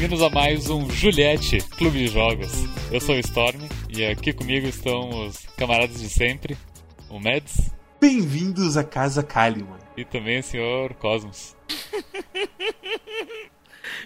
Bem-vindos a mais um Juliette Clube de Jogos. Eu sou o Storm e aqui comigo estão os camaradas de sempre, o Mads. Bem-vindos à Casa Kalimann. E também o Sr. Cosmos.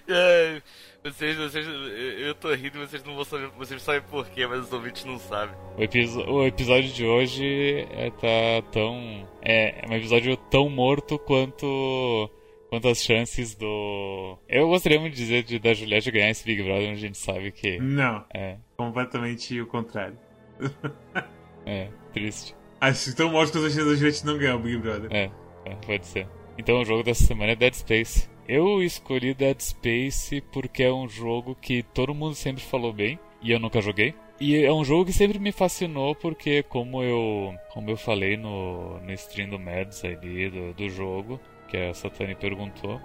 é, vocês, vocês, eu tô rindo, vocês não vão saber, vocês sabem porquê, mas os ouvintes não sabem. O, o episódio de hoje é tá tão. É, é um episódio tão morto quanto quanto às chances do. Eu gostaria muito de dizer de, da Juliette ganhar esse Big Brother, a gente sabe que. Não. É. Completamente o contrário. é, triste. Acho tão morto que as chances da Juliette não ganhar o Big Brother. É, é, pode ser. Então o jogo dessa semana é Dead Space. Eu escolhi Dead Space porque é um jogo que todo mundo sempre falou bem e eu nunca joguei. E é um jogo que sempre me fascinou porque, como eu, como eu falei no, no stream do Mads ali do, do jogo, que a Satani perguntou,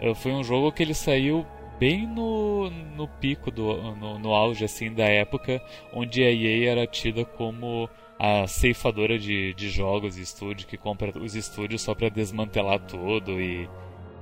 eh, foi um jogo que ele saiu bem no, no pico, do, no, no auge assim da época, onde a EA era tida como a ceifadora de, de jogos e estúdio que compra os estúdios só para desmantelar tudo e,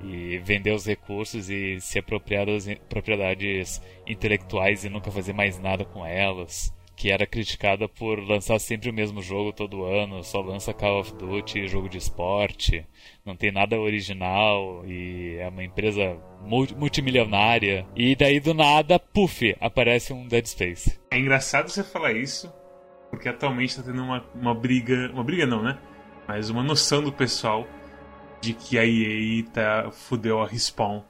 e vender os recursos e se apropriar das propriedades intelectuais e nunca fazer mais nada com elas que era criticada por lançar sempre o mesmo jogo todo ano, só lança Call of Duty, jogo de esporte, não tem nada original e é uma empresa multimilionária. E daí do nada, puff, aparece um Dead Space. É engraçado você falar isso, porque atualmente tá tendo uma, uma briga, uma briga não, né? Mas uma noção do pessoal de que a EA tá fudeu a Respawn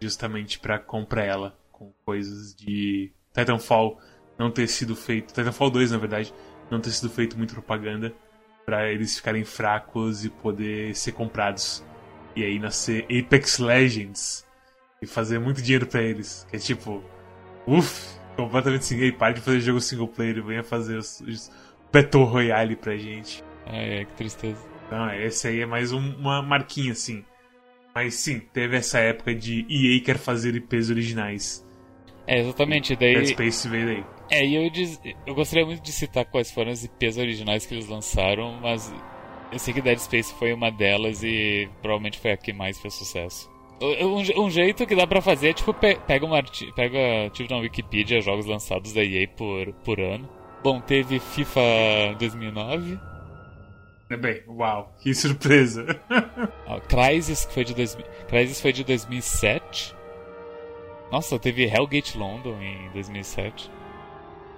justamente para comprar ela com coisas de Titanfall não ter sido feito, Titanfall 2 na verdade, não ter sido feito muito propaganda para eles ficarem fracos e poder ser comprados. E aí nascer Apex Legends e fazer muito dinheiro para eles, que é tipo, uff, completamente assim, ei, para de fazer jogo single player e venha fazer os, os Battle Royale pra gente. É, que tristeza. Não, esse aí é mais um, uma marquinha assim. Mas sim, teve essa época de EA quer fazer IPs originais. É, exatamente. Daí... Dead Space veio daí. É, e eu, diz... eu gostaria muito de citar quais foram as IPs originais que eles lançaram, mas eu sei que Dead Space foi uma delas e provavelmente foi a que mais fez sucesso. Um, um jeito que dá pra fazer é tipo, pega uma pega tipo na Wikipedia jogos lançados da EA por, por ano. Bom, teve FIFA 2009. É bem, uau, que surpresa. ah, Crysis, que foi de, dois... Crysis foi de 2007. Nossa, teve Hellgate London em 2007.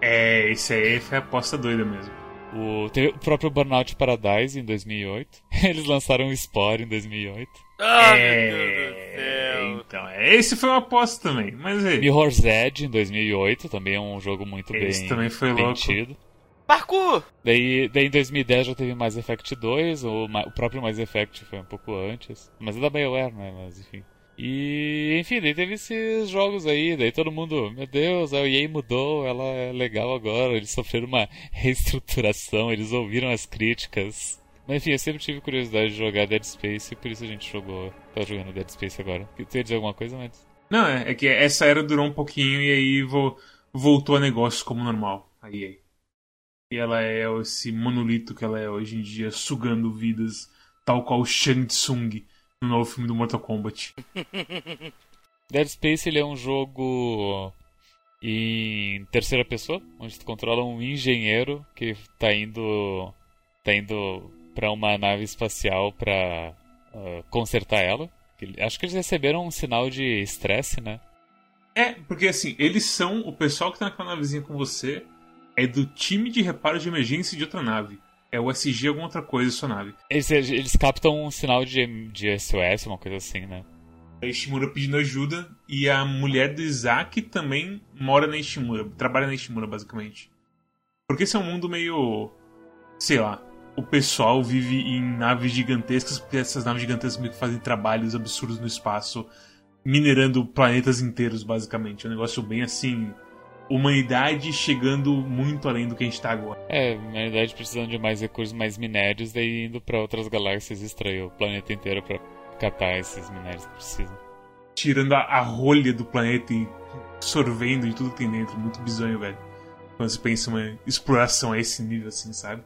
É, esse aí foi a aposta doida mesmo. O, teve o próprio Burnout Paradise em 2008. Eles lançaram o Spore em 2008. Ah, é... meu Deus do céu. Então, é, esse foi uma aposta também, mas aí. Mirror's Edge em 2008, também é um jogo muito esse bem também foi louco. tido. Parkour! Daí, daí em 2010 já teve Mass Effect 2, o, o próprio Mass Effect foi um pouco antes. Mas é da BioWare, né? Mas enfim. E, enfim, daí teve esses jogos aí, daí todo mundo, meu Deus, a EA mudou, ela é legal agora, eles sofreram uma reestruturação, eles ouviram as críticas. Mas enfim, eu sempre tive curiosidade de jogar Dead Space, por isso a gente jogou, tá jogando Dead Space agora. Tu ia dizer alguma coisa, mas... Não, é, é que essa era durou um pouquinho e aí vo, voltou a negócio como normal, a EA. E ela é esse monolito que ela é hoje em dia, sugando vidas, tal qual Shang Tsung no novo filme do Mortal Kombat. Dead Space ele é um jogo em terceira pessoa, onde tu controla um engenheiro que tá indo tá indo para uma nave espacial para uh, consertar ela. Acho que eles receberam um sinal de estresse, né? É, porque assim, eles são o pessoal que tá naquela navezinha com você é do time de reparo de emergência de outra nave. É o SG alguma outra coisa sua nave. Eles, eles captam um sinal de, de SOS, uma coisa assim, né? A Ishimura pedindo ajuda e a mulher do Isaac também mora na Ishimura, trabalha na Ishimura basicamente. Porque esse é um mundo meio. sei lá. O pessoal vive em naves gigantescas, porque essas naves gigantescas meio que fazem trabalhos absurdos no espaço, minerando planetas inteiros, basicamente. É um negócio bem assim humanidade chegando muito além do que a gente está agora. É, humanidade precisando de mais recursos, mais minérios, daí indo para outras galáxias extrair o planeta inteiro para catar esses minérios que precisam. Tirando a, a, rolha do planeta e sorvendo de tudo que tem dentro, muito bizonho, velho. Quando você pensa uma exploração a esse nível assim, sabe?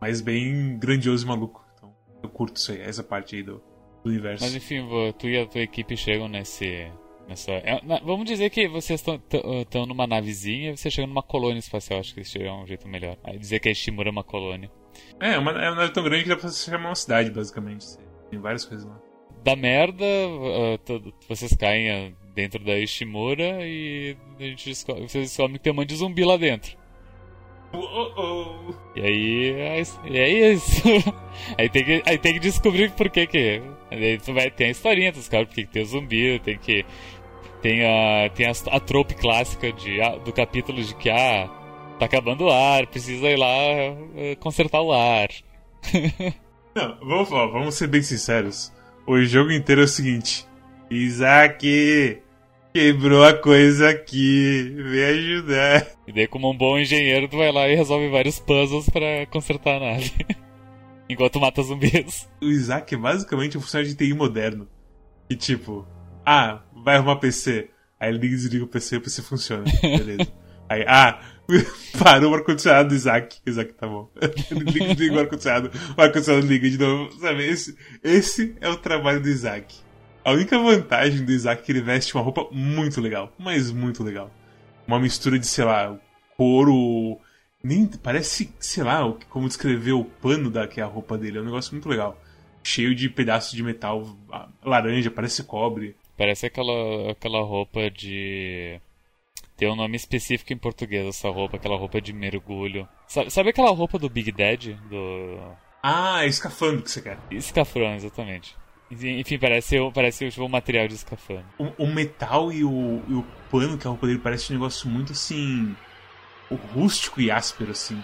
Mas bem grandioso e maluco. Então, eu curto isso aí, essa parte aí do, do universo. Mas enfim, tu e a tua equipe chegam nesse Nessa, é, na, vamos dizer que vocês estão numa navezinha e você chega numa colônia espacial. Acho que isso seria um jeito melhor. Aí dizer que a Shimura é uma colônia. É, uma, é uma nave tão grande que dá pra se chamar uma cidade, basicamente. Tem várias coisas lá. Da merda, uh, vocês caem uh, dentro da Ishimura e a gente descobre, vocês descobrem que tem um monte de zumbi lá dentro. Uh -oh. E aí, é, é isso. aí, tem que, aí tem que descobrir por que que. Aí tu vai ter a historinha dos caras, porque tem o zumbi, tem que. Tem a, tem a, a trope clássica de, do capítulo de que, ah, tá acabando o ar, precisa ir lá uh, consertar o ar. Não, vamos, vamos ser bem sinceros. O jogo inteiro é o seguinte: Isaac, Quebrou a coisa aqui, vem ajudar. E daí, como um bom engenheiro, tu vai lá e resolve vários puzzles para consertar a nave. Enquanto mata zumbis. O Isaac é basicamente um funcionário de TI moderno. E tipo, ah, vai arrumar PC. Aí ele liga e desliga o PC e o PC funciona. Beleza. Aí, ah, parou o ar-condicionado do Isaac. Isaac, tá bom. liga e desliga o ar-condicionado. O ar-condicionado liga de novo. Sabe, esse, esse é o trabalho do Isaac. A única vantagem do Isaac é que ele veste uma roupa muito legal, mas muito legal. Uma mistura de, sei lá, couro. Nem, parece, sei lá, como descrever o pano da que é a roupa dele. É um negócio muito legal. Cheio de pedaços de metal laranja, parece cobre. Parece aquela, aquela roupa de. Tem um nome específico em português essa roupa, aquela roupa de mergulho. Sabe, sabe aquela roupa do Big Dad? Do... Ah, é escafandro que você quer. Escafrão, exatamente. Enfim, parece, parece tipo, um material de escafandro. O, o metal e o, e o, pano que a roupa dele parece um negócio muito assim. rústico e áspero, assim.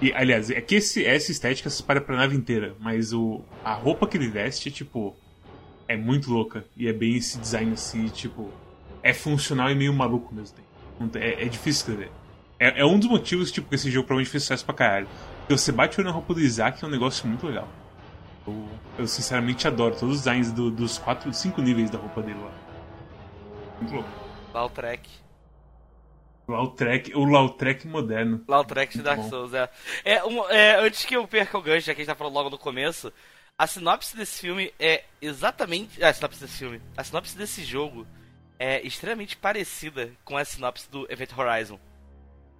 E, aliás, é que esse, essa estética se para pra nave inteira, mas o, a roupa que ele veste, tipo. É muito louca. E é bem esse design assim, tipo. É funcional e meio maluco ao mesmo tempo. É, é difícil escrever. É, é, um dos motivos, tipo, que esse jogo provavelmente fez sucesso pra caralho. Porque você bate o olho na roupa do Isaac é um negócio muito legal. Eu, eu sinceramente adoro todos os designs do, dos quatro, cinco níveis da roupa dele lá. Muito louco. Lautrec. Lautrec, o Lautrec moderno. Lautrec de Dark. Souls, é. É, um, é. Antes que eu perca o gancho, já que a gente tá falando logo no começo, a sinopse desse filme é exatamente. Ah, a sinopse desse filme. A sinopse desse jogo é extremamente parecida com a sinopse do Event Horizon.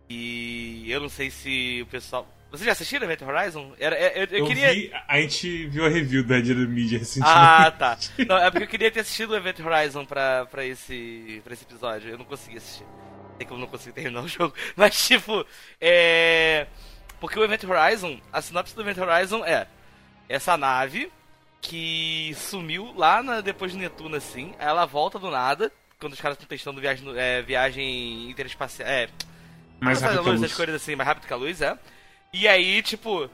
E eu não sei se o pessoal. Vocês já assistiram Event Horizon? Era, eu, eu, eu queria. Vi, a gente viu a review da Dead Media recentemente. Ah, tá. Não, é porque eu queria ter assistido o Event Horizon pra, pra, esse, pra esse episódio. Eu não consegui assistir. Sei que eu não consegui terminar o jogo. Mas, tipo, é. Porque o Event Horizon, a sinopse do Event Horizon é essa nave que sumiu lá na, depois de Netuno, assim. Ela volta do nada, quando os caras estão testando viagem, é, viagem interespacial. É. Mais rápido que a luz. Essas coisas assim, mais rápido que a luz, é. E aí, tipo,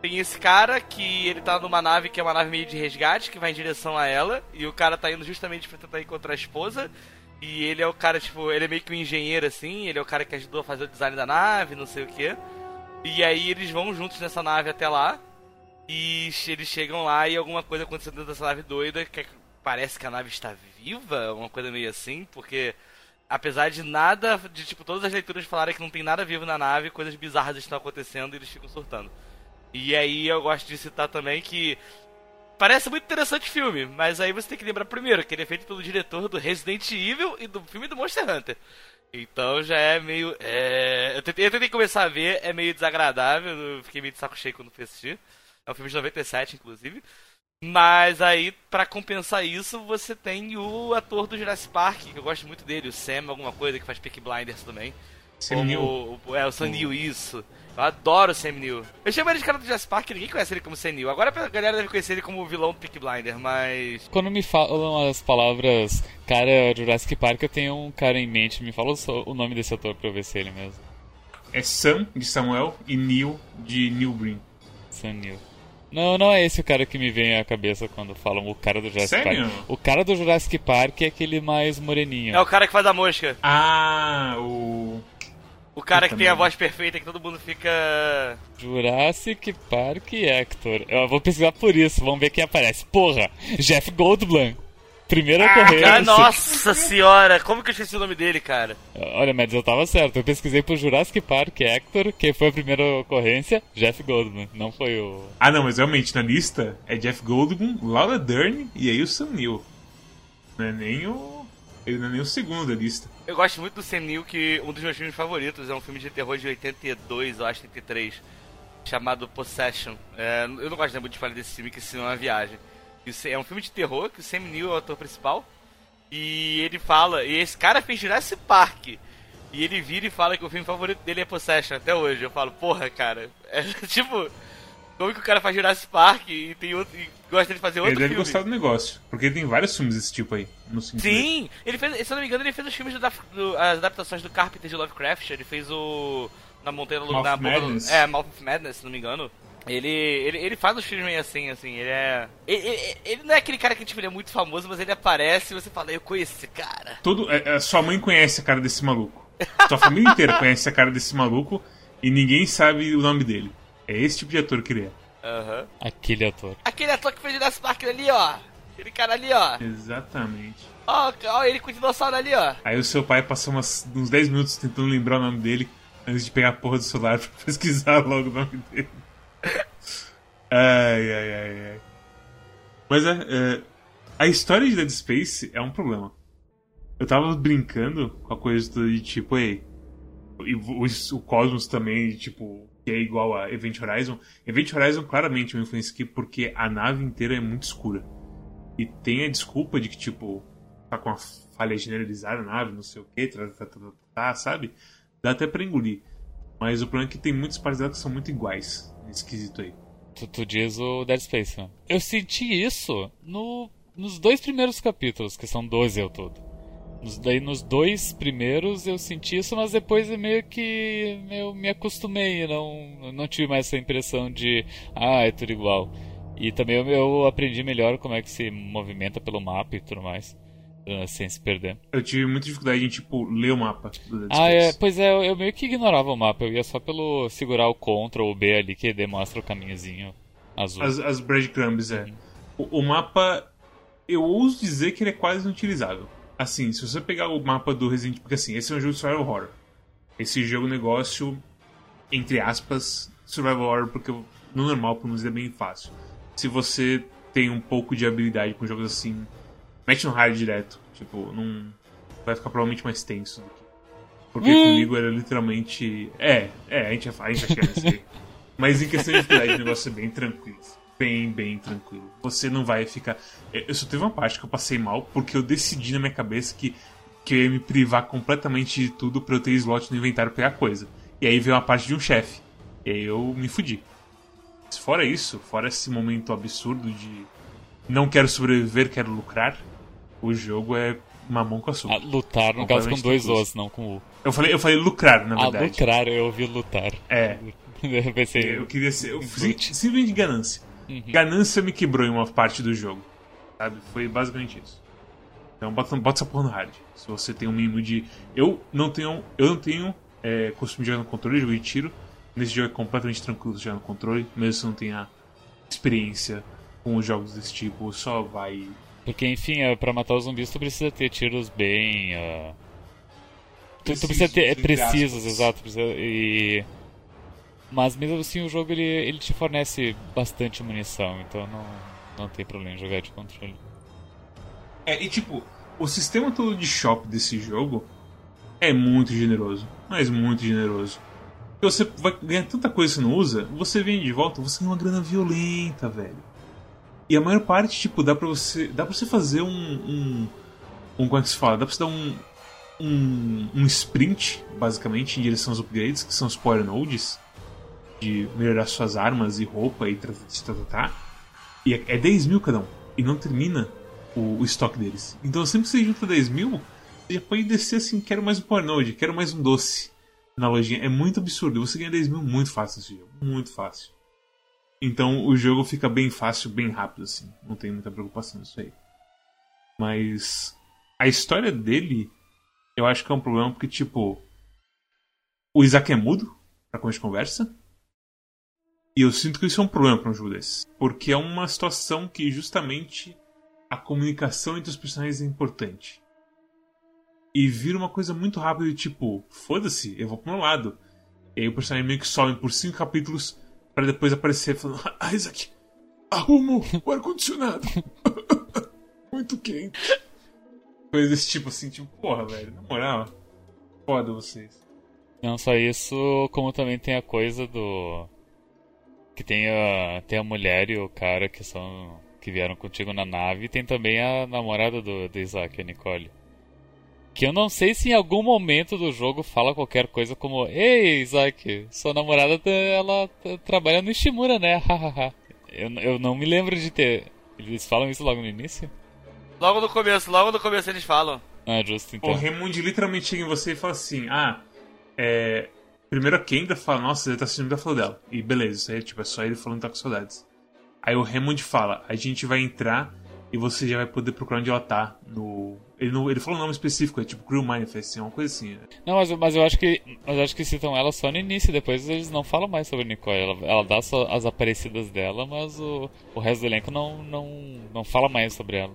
tem esse cara que ele tá numa nave que é uma nave meio de resgate, que vai em direção a ela, e o cara tá indo justamente pra tentar encontrar a esposa. E ele é o cara, tipo, ele é meio que um engenheiro assim, ele é o cara que ajudou a fazer o design da nave, não sei o que. E aí eles vão juntos nessa nave até lá. E eles chegam lá e alguma coisa aconteceu dentro dessa nave doida, que é, parece que a nave está viva, uma coisa meio assim, porque apesar de nada, de tipo, todas as leituras falarem que não tem nada vivo na nave, coisas bizarras estão acontecendo e eles ficam surtando. E aí eu gosto de citar também que parece muito interessante o filme, mas aí você tem que lembrar primeiro que ele é feito pelo diretor do Resident Evil e do filme do Monster Hunter. Então já é meio. É... Eu, tentei, eu, tentei, começar a ver, é meio desagradável, fiquei meio de saco cheio quando fui assistir. É um filme de 97, inclusive. Mas aí, para compensar isso, você tem o ator do Jurassic Park, que eu gosto muito dele, o Sam, alguma coisa, que faz Peak Blinders também. Sam Neill. É, o Sam Neill, isso. Eu adoro o Sam Neill. Eu chamo ele de cara do Jurassic Park, ninguém conhece ele como Sam Neill. Agora a galera deve conhecer ele como o vilão do Peak Blinder, mas... Quando me falam as palavras cara Jurassic Park, eu tenho um cara em mente. Me fala o nome desse ator pra eu ver se é ele mesmo. É Sam, de Samuel, e Neil, de Neil Breen. Sam Neill. Não, não é esse o cara que me vem à cabeça quando falam o cara do Jurassic Sério? Park. O cara do Jurassic Park é aquele mais moreninho. É o cara que faz a mosca. Ah, o. O cara que tem a voz perfeita que todo mundo fica. Jurassic Park Hector. Eu vou pesquisar por isso, vamos ver quem aparece. Porra, Jeff Goldblum. Primeira ah, ocorrência. Nossa senhora, como que eu esqueci o nome dele, cara? Olha, mas eu tava certo. Eu pesquisei pro Jurassic Park Hector, que foi a primeira ocorrência, Jeff Goldblum. Não foi o. Ah, não, mas realmente na lista é Jeff Goldblum, Laura Dern e aí o Sam Neill. Não é nem o. Ele não é nem o segundo da lista. Eu gosto muito do Senil, que um dos meus filmes favoritos é um filme de terror de 82, eu acho, 83, chamado Possession. É, eu não gosto muito de falar desse filme, que filme é uma viagem. Isso é um filme de terror, que o Sam Neill é o ator principal. E ele fala, e esse cara fez Jurassic Park. E ele vira e fala que o filme favorito dele é Possession até hoje. Eu falo, porra, cara. É tipo, como que o cara faz Jurassic Park e tem outro. E gosta de fazer outro Ele deve filme? gostar do negócio. Porque tem vários filmes desse tipo aí. No. Sim! Ele fez, se eu não me engano, ele fez os filmes do, do- as adaptações do Carpenter de Lovecraft. Ele fez o. Na Montanha Mouth na Madness. É, Mouth of Madness, se não me engano. Ele, ele, ele faz os filmes meio assim, assim, ele é. Ele, ele- ele não é aquele cara que tipo, ele é muito famoso, mas ele aparece e você fala, eu conheço esse cara. Todo, é, é, sua mãe conhece a cara desse maluco. Sua família inteira conhece a cara desse maluco e ninguém sabe o nome dele. É esse tipo de ator que ele é. Aham. Aquele ator. Aquele ator que fez Jurassic Park ali, ó. Aquele cara ali, ó. Exatamente. Ó, ó ele com o dinossauro ali, ó. Aí o seu pai passou umas, uns 10 minutos tentando lembrar o nome dele antes de pegar a porra do celular pra pesquisar logo o nome dele. Ai, ai, ai, ai. Mas é, é, a história de Dead Space é um problema. Eu tava brincando com a coisa de tipo, ei, e o, o Cosmos também, tipo, que é igual a Event Horizon. Event Horizon claramente é uma influência aqui porque a nave inteira é muito escura. E tem a desculpa de que, tipo, tá com uma falha generalizada na nave, não sei o que, tá, tá, tá, tá, sabe? Dá até pra engolir. Mas o problema é que tem muitas partes dela que são muito iguais nesse quesito aí. Tu, tu diz o Dead Space, né? Eu senti isso no, nos dois primeiros capítulos, que são 12 ao todo. Nos, daí nos dois primeiros eu senti isso, mas depois eu meio que eu me acostumei, não, não tive mais essa impressão de ah, é tudo igual. E também eu, eu aprendi melhor como é que se movimenta pelo mapa e tudo mais, sem se perder. Eu tive muita dificuldade em, tipo, ler o mapa Ah, é, pois é, eu- eu meio que ignorava o mapa, eu ia só pelo segurar o Ctrl ou B ali que demonstra o caminhozinho azul. As, as breadcrumbs, é. O, o mapa, eu ouso dizer que ele é quase inutilizável. Assim, se você pegar o mapa do Resident Evil, porque assim, esse é um jogo de survival horror. Esse jogo negócio, entre aspas, survival horror, porque no normal, pelo menos, é bem fácil. Se você tem um pouco de habilidade com jogos assim, mete no hard direto. Tipo, não. Vai ficar provavelmente mais tenso do que. Porque Hum. comigo era literalmente. É, é, a gente, a gente vai chegar nesse. Mas em questão de dificuldade, o negócio é bem tranquilo. Bem, bem tranquilo. Você não vai ficar. Eu só teve uma parte que eu passei mal, porque eu decidi na minha cabeça que, que eu ia me privar completamente de tudo pra eu ter slot no inventário pegar coisa. E aí veio uma parte de um chefe. E aí eu me fudi. Fora isso, fora esse momento absurdo de não quero sobreviver, quero lucrar, o jogo é mamão com açúcar. Ah, lutar, no caso, com dois ossos, não com o. Eu falei, eu falei lucrar, na Ah, verdade. lucrar, eu ouvi lutar. É. Eu pensei. Eu queria ser. Eu, simplesmente ganância. Uhum. Ganância me quebrou em uma parte do jogo. Sabe? Foi basicamente isso. Então bota, bota essa porra no hard. Se você tem um mínimo de. Eu não tenho. Eu não tenho é, costume de jogar no controle, jogo de tiro. Nesse jogo é completamente tranquilo jogar no controle, mesmo se não tenha experiência com os jogos desse tipo, só vai. Porque, enfim, é, pra matar os zumbis tu precisa ter tiros bem. ah, Tu, tu precisa ter. É, precisos, exato. Precisa, e. Mas mesmo assim o jogo ele, ele te fornece bastante munição, então não, não tem problema em jogar de controle. É, e tipo, o sistema todo de shop desse jogo é muito generoso. Mas muito generoso. Você vai ganhar tanta coisa que você não usa, você vem de volta, você ganha uma grana violenta, velho. E a maior parte, tipo, dá pra você. Dá pra você fazer um. um, um como é que se fala? Dá pra você dar um. Um, um sprint, basicamente, em direção aos upgrades, que são os Power Nodes, de melhorar suas armas e roupa e tá. E é, é 10 mil cada um. E não termina o, o estoque deles. Então sempre que você junta 10 mil, você já pode descer assim, quero mais um Power Node, quero mais um doce na lojinha. É muito absurdo. Você ganha 10 mil muito fácil nesse jogo. Muito fácil. Então o jogo fica bem fácil, bem rápido, assim. Não tem muita preocupação nisso aí. Mas a história dele, eu acho que é um problema porque, tipo, o Isaac é mudo pra começo de conversa. E eu sinto que isso é um problema pra um jogo desse. Porque é uma situação que justamente a comunicação entre os personagens é importante. E vira uma coisa muito rápida tipo, foda-se, eu vou pro meu lado. E aí o personagem meio que some por cinco capítulos pra depois aparecer falando, ah, Isaac, arrumo o ar-condicionado. muito quente. Coisas desse tipo assim, tipo, porra, velho, na moral, foda vocês. Não só isso, como também tem a coisa do. Que tem a, tem a mulher e o cara que são. que vieram contigo na nave, e tem também a namorada do, do Isaac, a Nicole. Que eu não sei se em algum momento do jogo fala qualquer coisa como Ei, Isaac, sua namorada ela trabalha no Ishimura, né? Hahaha. eu, eu não me lembro de ter. Eles falam isso logo no início? Logo no começo, logo no começo eles falam. Ah, justo então. O Raymond literalmente chega em você e fala assim: Ah, é. Primeiro a Kendra fala, nossa, ele tá sentindo da flor dela. E beleza, isso aí tipo, é só ele falando que tá com saudades. Aí o Raymond fala, a gente vai entrar e você já vai poder procurar onde ela tá no. Ele, não, ele falou um nome específico, é tipo Crew Manifest, é uma coisa assim. Né? Não, mas, mas eu acho que. Mas eu acho que citam ela só no início, depois eles não falam mais sobre Nicole. Ela, ela dá só as aparecidas dela, mas o, o resto do elenco não, não, não fala mais sobre ela.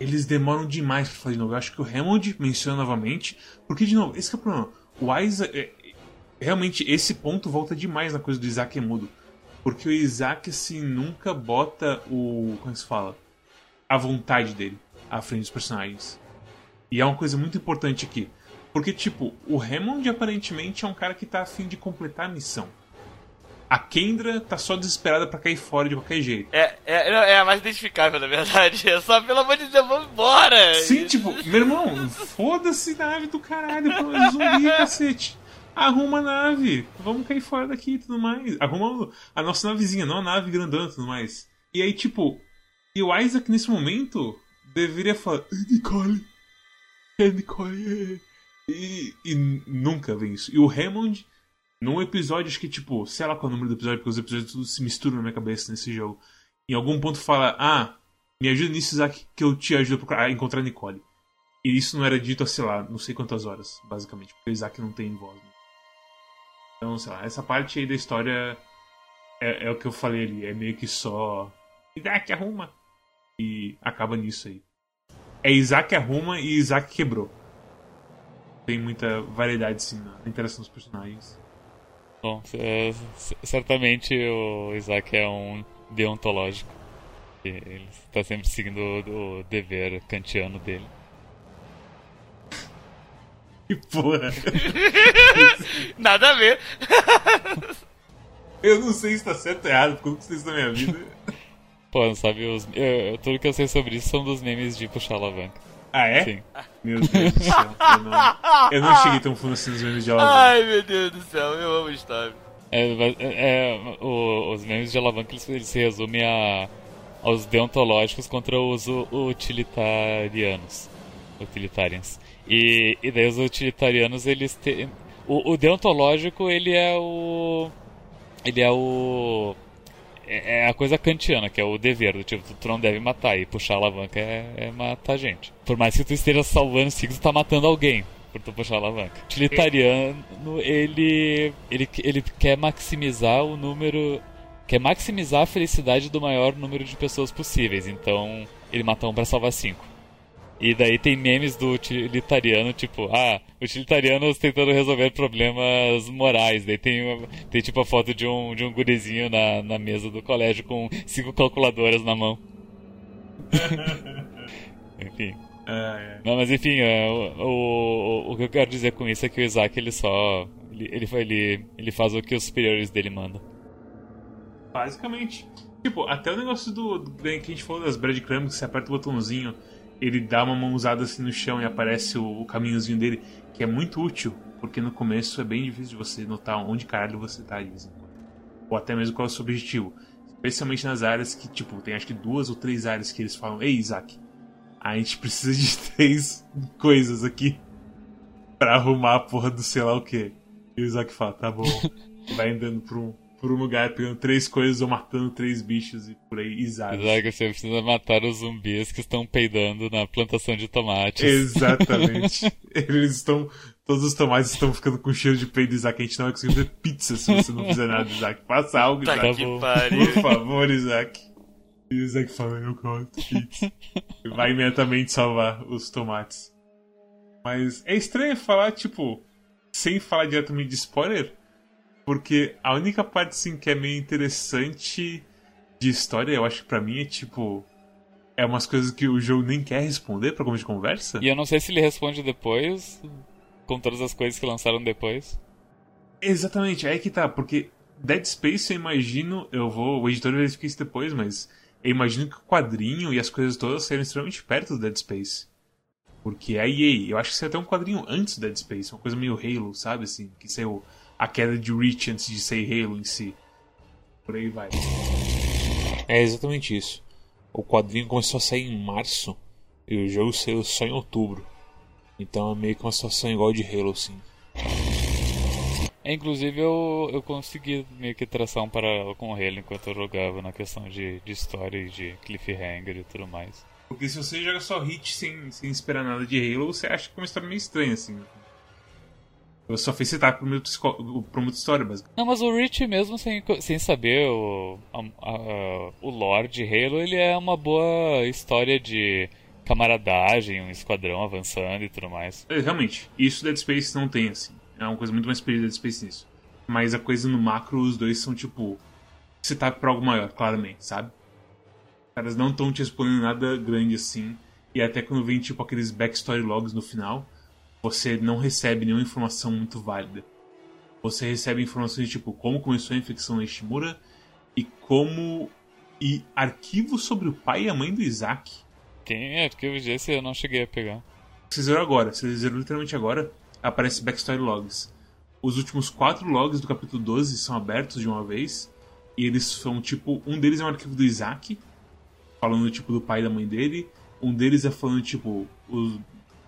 Eles demoram demais pra falar de novo. Eu acho que o Hammond menciona novamente. Porque, de novo, esse é o problema. O Isaac. É, realmente, esse ponto volta demais na coisa do Isaac é mudo. Porque o Isaac, assim, nunca bota o. Como é se fala? A vontade dele à frente dos personagens. E é uma coisa muito importante aqui. Porque, tipo, o Hammond aparentemente é um cara que tá afim de completar a missão. A Kendra tá só desesperada para cair fora de qualquer jeito. É, é, é a mais identificável, na verdade. É só, pelo amor de Deus, vamos embora! Sim, tipo, meu irmão, foda-se nave do caralho, pô, zumbi, cacete. Arruma a nave, vamos cair fora daqui e tudo mais. Arruma a nossa navezinha, não a nave grandona e tudo mais. E aí, tipo, e o Isaac nesse momento deveria falar: Nicole, é Nicole, é. E, e nunca vem isso. E o Hammond num episódio, acho que tipo, sei lá qual é o número do episódio, porque os episódios tudo se misturam na minha cabeça nesse jogo. Em algum ponto fala, ah, me ajuda nisso, Isaac, que eu te ajudo a encontrar a Nicole. E isso não era dito há, sei lá, não sei quantas horas, basicamente, porque o Isaac não tem voz. Né? Então, sei lá, essa parte aí da história é, é, o que eu falei ali, é meio que só. Isaac arruma! E acaba nisso aí. É Isaac arruma e Isaac quebrou. Tem muita variedade, sim, na interação dos personagens. Bom, é, certamente o Isaac é um deontológico. Ele está sempre seguindo o, o dever kantiano dele. Que porra! Nada a ver. eu não sei se está certo ou errado, porque eu não sei isso na minha vida. Pô, não sabe, os, eu, tudo que eu sei sobre isso são dos memes de puxar alavanca. Ah, é? Sim. Meu Deus do céu. Eu não, eu não cheguei tão fundo assim nos memes de alavanca. Ai, meu Deus do céu, eu amo Stab. É, é, é, o, os memes de alavanca eles, eles se resumem a, aos deontológicos contra os utilitarianos. Utilitarians. E, e daí os utilitarianos, eles têm. O, o deontológico, ele é o. Ele é o é, é a coisa kantiana, que é o dever, do tipo, tu não deve matar, e puxar a alavanca é, é matar gente. Por mais que tu esteja salvando ciclos, tu tá matando alguém por tu puxar a alavanca. O utilitariano, ele, ele, ele quer maximizar o número. quer maximizar a felicidade do maior número de pessoas possíveis, então ele mata um pra salvar cinco. E daí tem memes do utilitariano, tipo, ah, utilitarianos tentando resolver problemas morais. Daí tem, tem tipo a foto de um, de um gurizinho na, na mesa do colégio com cinco calculadoras na mão. enfim. é. Não, mas enfim, é, o, o, o que eu quero dizer com isso é que o Isaac ele só. Ele, ele, ele, ele faz o que os superiores dele mandam. Basicamente. Tipo, até o negócio do, do que a gente falou das breadcrumbs, que você aperta o botãozinho ele dá uma mãozada assim no chão e aparece o, o, caminhozinho dele, que é muito útil, porque no começo é bem difícil de você notar onde caralho você tá ali. Ou até mesmo qual é o seu objetivo. Especialmente nas áreas que, tipo, tem acho que duas ou três áreas que eles falam: Ei, Isaac, a gente precisa de três coisas aqui para arrumar a porra do sei lá o que. E o Isaac fala: Tá bom. Vai andando por um por um lugar pegando três coisas ou matando três bichos e por aí, Isaac. Exato, você precisa matar os zumbis que estão peidando na plantação de tomates. Exatamente. Eles estão. Todos os tomates estão ficando com cheiro de peido, Isaac. A gente não vai conseguir fazer pizza se você não fizer nada, Isaac. Faça algo, tá Isaac. Que pariu. Por favor, Isaac. E o Isaac fala, eu gosto de pizza. vai imediatamente salvar os tomates. Mas é estranho falar, tipo, sem falar diretamente de spoiler, porque a única parte, assim, que é meio interessante de história, eu acho que pra mim é tipo. é umas coisas que o jogo nem quer responder pra como de conversa. E eu não sei se ele responde depois, com todas as coisas que lançaram depois. Exatamente, é aí que tá, porque Dead Space eu imagino, eu vou, o editor verifica isso depois, mas eu imagino que o quadrinho e as coisas todas saíram extremamente perto do Dead Space. Porque é a EA, eu acho que saiu até um quadrinho antes do Dead Space, uma coisa meio Halo, sabe assim? Que saiu a queda de Reach antes de sair Halo em si. Por aí vai. É exatamente isso. O quadrinho começou a sair em março e o jogo saiu só em outubro. Então é meio que uma situação igual de Halo, assim. É, inclusive eu, eu consegui meio que traçar um paralelo com o Halo enquanto eu jogava na questão de, de história e de cliffhanger e tudo mais. Porque se você joga só hit sem, sem esperar nada de Halo, você acha que é uma história meio estranha, assim. Eu só fiz citar pro muita história, basicamente. Não, mas o Rich mesmo sem, sem saber o, a, a, o lore de Halo, ele é uma boa história de camaradagem, um esquadrão avançando e tudo mais. É, realmente, isso Dead Space não tem, assim. É uma coisa muito mais perdida Dead Space nisso. Mas a coisa no macro, os dois são tipo. Citar pra algo maior, claramente, sabe? Os caras não estão te respondendo nada grande assim. E até quando vem, tipo, aqueles backstory logs no final, você não recebe nenhuma informação muito válida. Você recebe informações de tipo como começou a infecção na Ishimura e como. e arquivos sobre o pai e a mãe do Isaac. Tem arquivos desse eu não cheguei a pegar. Vocês viram agora, vocês viram literalmente agora, aparece backstory logs. Os últimos quatro logs do capítulo 12 são abertos de uma vez. E eles são tipo. Um deles é um arquivo do Isaac, falando tipo do pai e da mãe dele. Um deles é falando tipo. Os,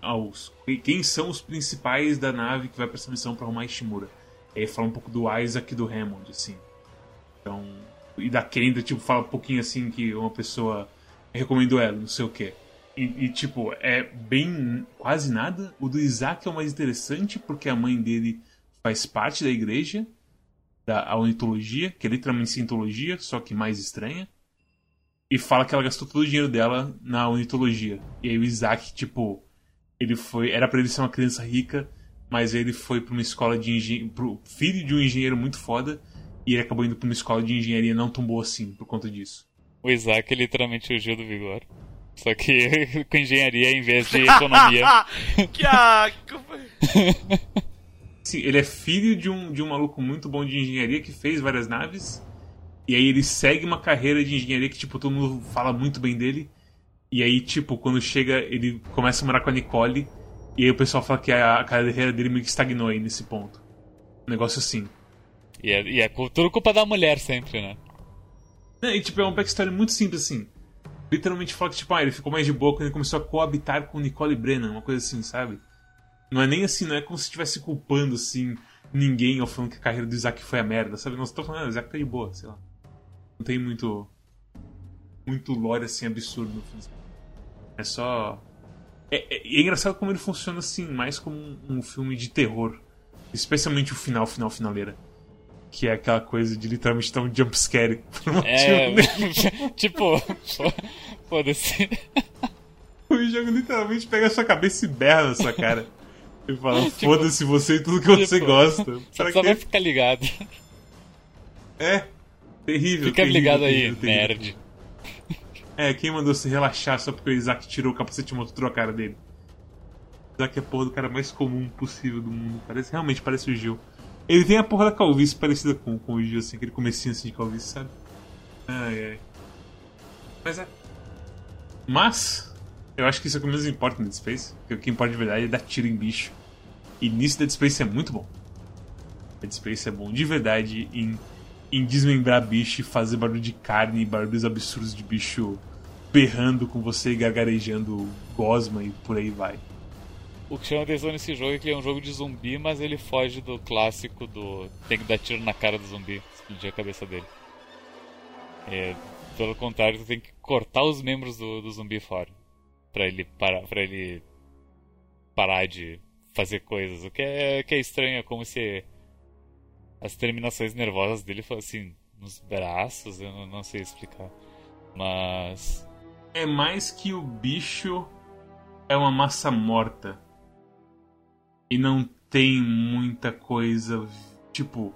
aos, quem são os principais da nave que vai pra essa missão pra arrumar Ishimura. E aí fala um pouco do Isaac e do Hammond, assim. Então. E da Kendra, tipo, fala um pouquinho assim que uma pessoa recomendou ela, não sei o que. E, e, tipo, é bem. quase nada. O do Isaac é o mais interessante porque a mãe dele faz parte da igreja, da ornitologia, que é literalmente cientologia, só que mais estranha. E fala que ela gastou todo o dinheiro dela na ornitologia. E aí o Isaac, tipo, ele foi. Era para ele ser uma criança rica, mas ele foi para uma escola de engenharia. pro filho de um engenheiro muito foda. E ele acabou indo pra uma escola de engenharia não tão boa assim, por conta disso. O Isaac literalmente fugiu do vigor. Só que com engenharia em vez de economia. que a. Sim, ele é filho de um, de um maluco muito bom de engenharia que fez várias naves. E aí ele segue uma carreira de engenharia que, tipo, todo mundo fala muito bem dele. E aí, tipo, quando chega, ele começa a morar com a Nicole. E aí o pessoal fala que a carreira dele meio que estagnou aí nesse ponto. Um negócio assim. E é, e é tudo culpa da mulher sempre, né? É, e tipo, é um backstory muito simples assim. Literalmente fala que, tipo, ah, ele ficou mais de boa quando ele começou a coabitar com Nicole Brennan, uma coisa assim, sabe? Não é nem assim, não é como se estivesse culpando, assim, ninguém ou falando que a carreira do Isaac foi a merda, sabe? Não estou falando, ah, o Isaac tá de boa, sei lá. Não tem muito. Muito lore assim absurdo no fim. É só. É, é, é, engraçado como ele funciona assim, mais como um, um filme de terror. Especialmente o final, final, finaleira que é aquela coisa de literalmente dar um jumpscare. É, tipo, foda-se. O jogo literalmente pega a sua cabeça e berra na sua cara. E fala, tipo, foda-se você e tudo que tipo, você gosta. Só, só vai ficar ligado. É, terrível. Fica terrível, ligado terrível, aí, terrível. nerd. É, quem mandou se relaxar só porque o Isaac tirou o capacete e mostrou a cara dele? O Isaac é a porra do cara mais comum possível do mundo. Parece, realmente parece o Gil. Ele tem a porra da calvície parecida com, com o Gil, assim, aquele comecinho assim de calvície, sabe? Ai, ai. Mas é. Mas, eu acho que isso é o que menos importa no Dead Space. Porque o que importa de verdade é dar tiro em bicho. E nisso Dead Space é muito bom. Dead Space é bom de verdade em, em desmembrar bicho e fazer barulho de carne e barulhos absurdos de bicho berrando com você gargarejando gosma e por aí vai. O que chama atenção nesse jogo é que ele é um jogo de zumbi, mas ele foge do clássico do tem que dar tiro na cara do zumbi, explodir a cabeça dele. É, pelo contrário, tu tem que cortar os membros do, do zumbi fora para ele parar, para ele parar de fazer coisas. O que é, que é estranho, é como se as terminações nervosas dele fossem nos braços, eu não, não sei explicar. Mas é mais que o bicho é uma massa morta e não tem muita coisa. Tipo,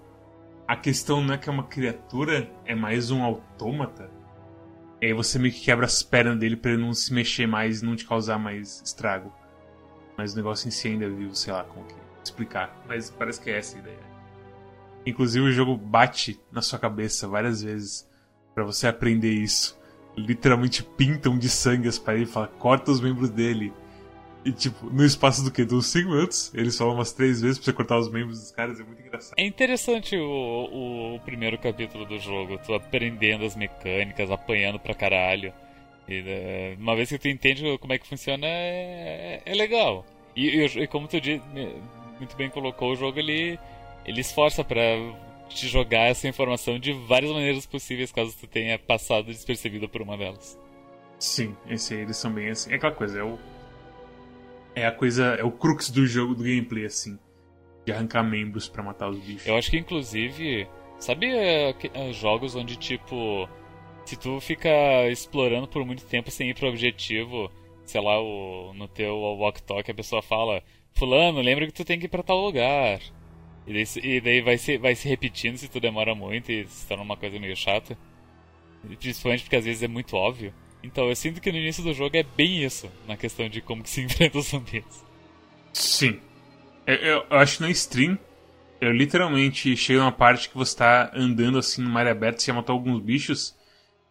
a questão não é que é uma criatura, é mais um autômata. E aí você meio que quebra as pernas dele pra ele não se mexer mais e não te causar mais estrago. Mas o negócio em si ainda é vivo, sei lá como que explicar. Mas parece que é essa a ideia. Inclusive o jogo bate na sua cabeça várias vezes para você aprender isso. Literalmente pintam de sangue as paredes e fala, corta os membros dele. E tipo, no espaço do que? Dos 5 minutos, eles falam umas três vezes pra você cortar os membros dos caras, é muito engraçado. É interessante o, o, primeiro capítulo do jogo, tu aprendendo as mecânicas, apanhando pra caralho. E, uh, uma vez que tu entende como é que funciona, é, é legal. E, e, como tu muito bem colocou, o jogo ele, ele esforça para te jogar essa informação de várias maneiras possíveis, caso tu tenha passado despercebido por uma delas. Sim, esse aí, eles são bem assim. É aquela coisa, é o. É a coisa. É o crux do jogo, do gameplay, assim. De arrancar membros para matar os bichos. Eu acho que, inclusive. Sabe uh, jogos onde, tipo. Se tu fica explorando por muito tempo sem ir pro objetivo, sei lá, o, no teu walk talk a pessoa fala: Fulano, lembra que tu tem que ir pra tal lugar. E daí, e daí vai, se, vai se repetindo se tu demora muito e se torna uma coisa meio chata. Principalmente porque às vezes é muito óbvio. Então eu sinto que no início do jogo é bem isso, na questão de como que se enfrenta os zumbis. Sim. Eu, eu, eu acho que na stream, eu literalmente chego numa parte que você tá andando assim numa área aberta, você matou alguns bichos,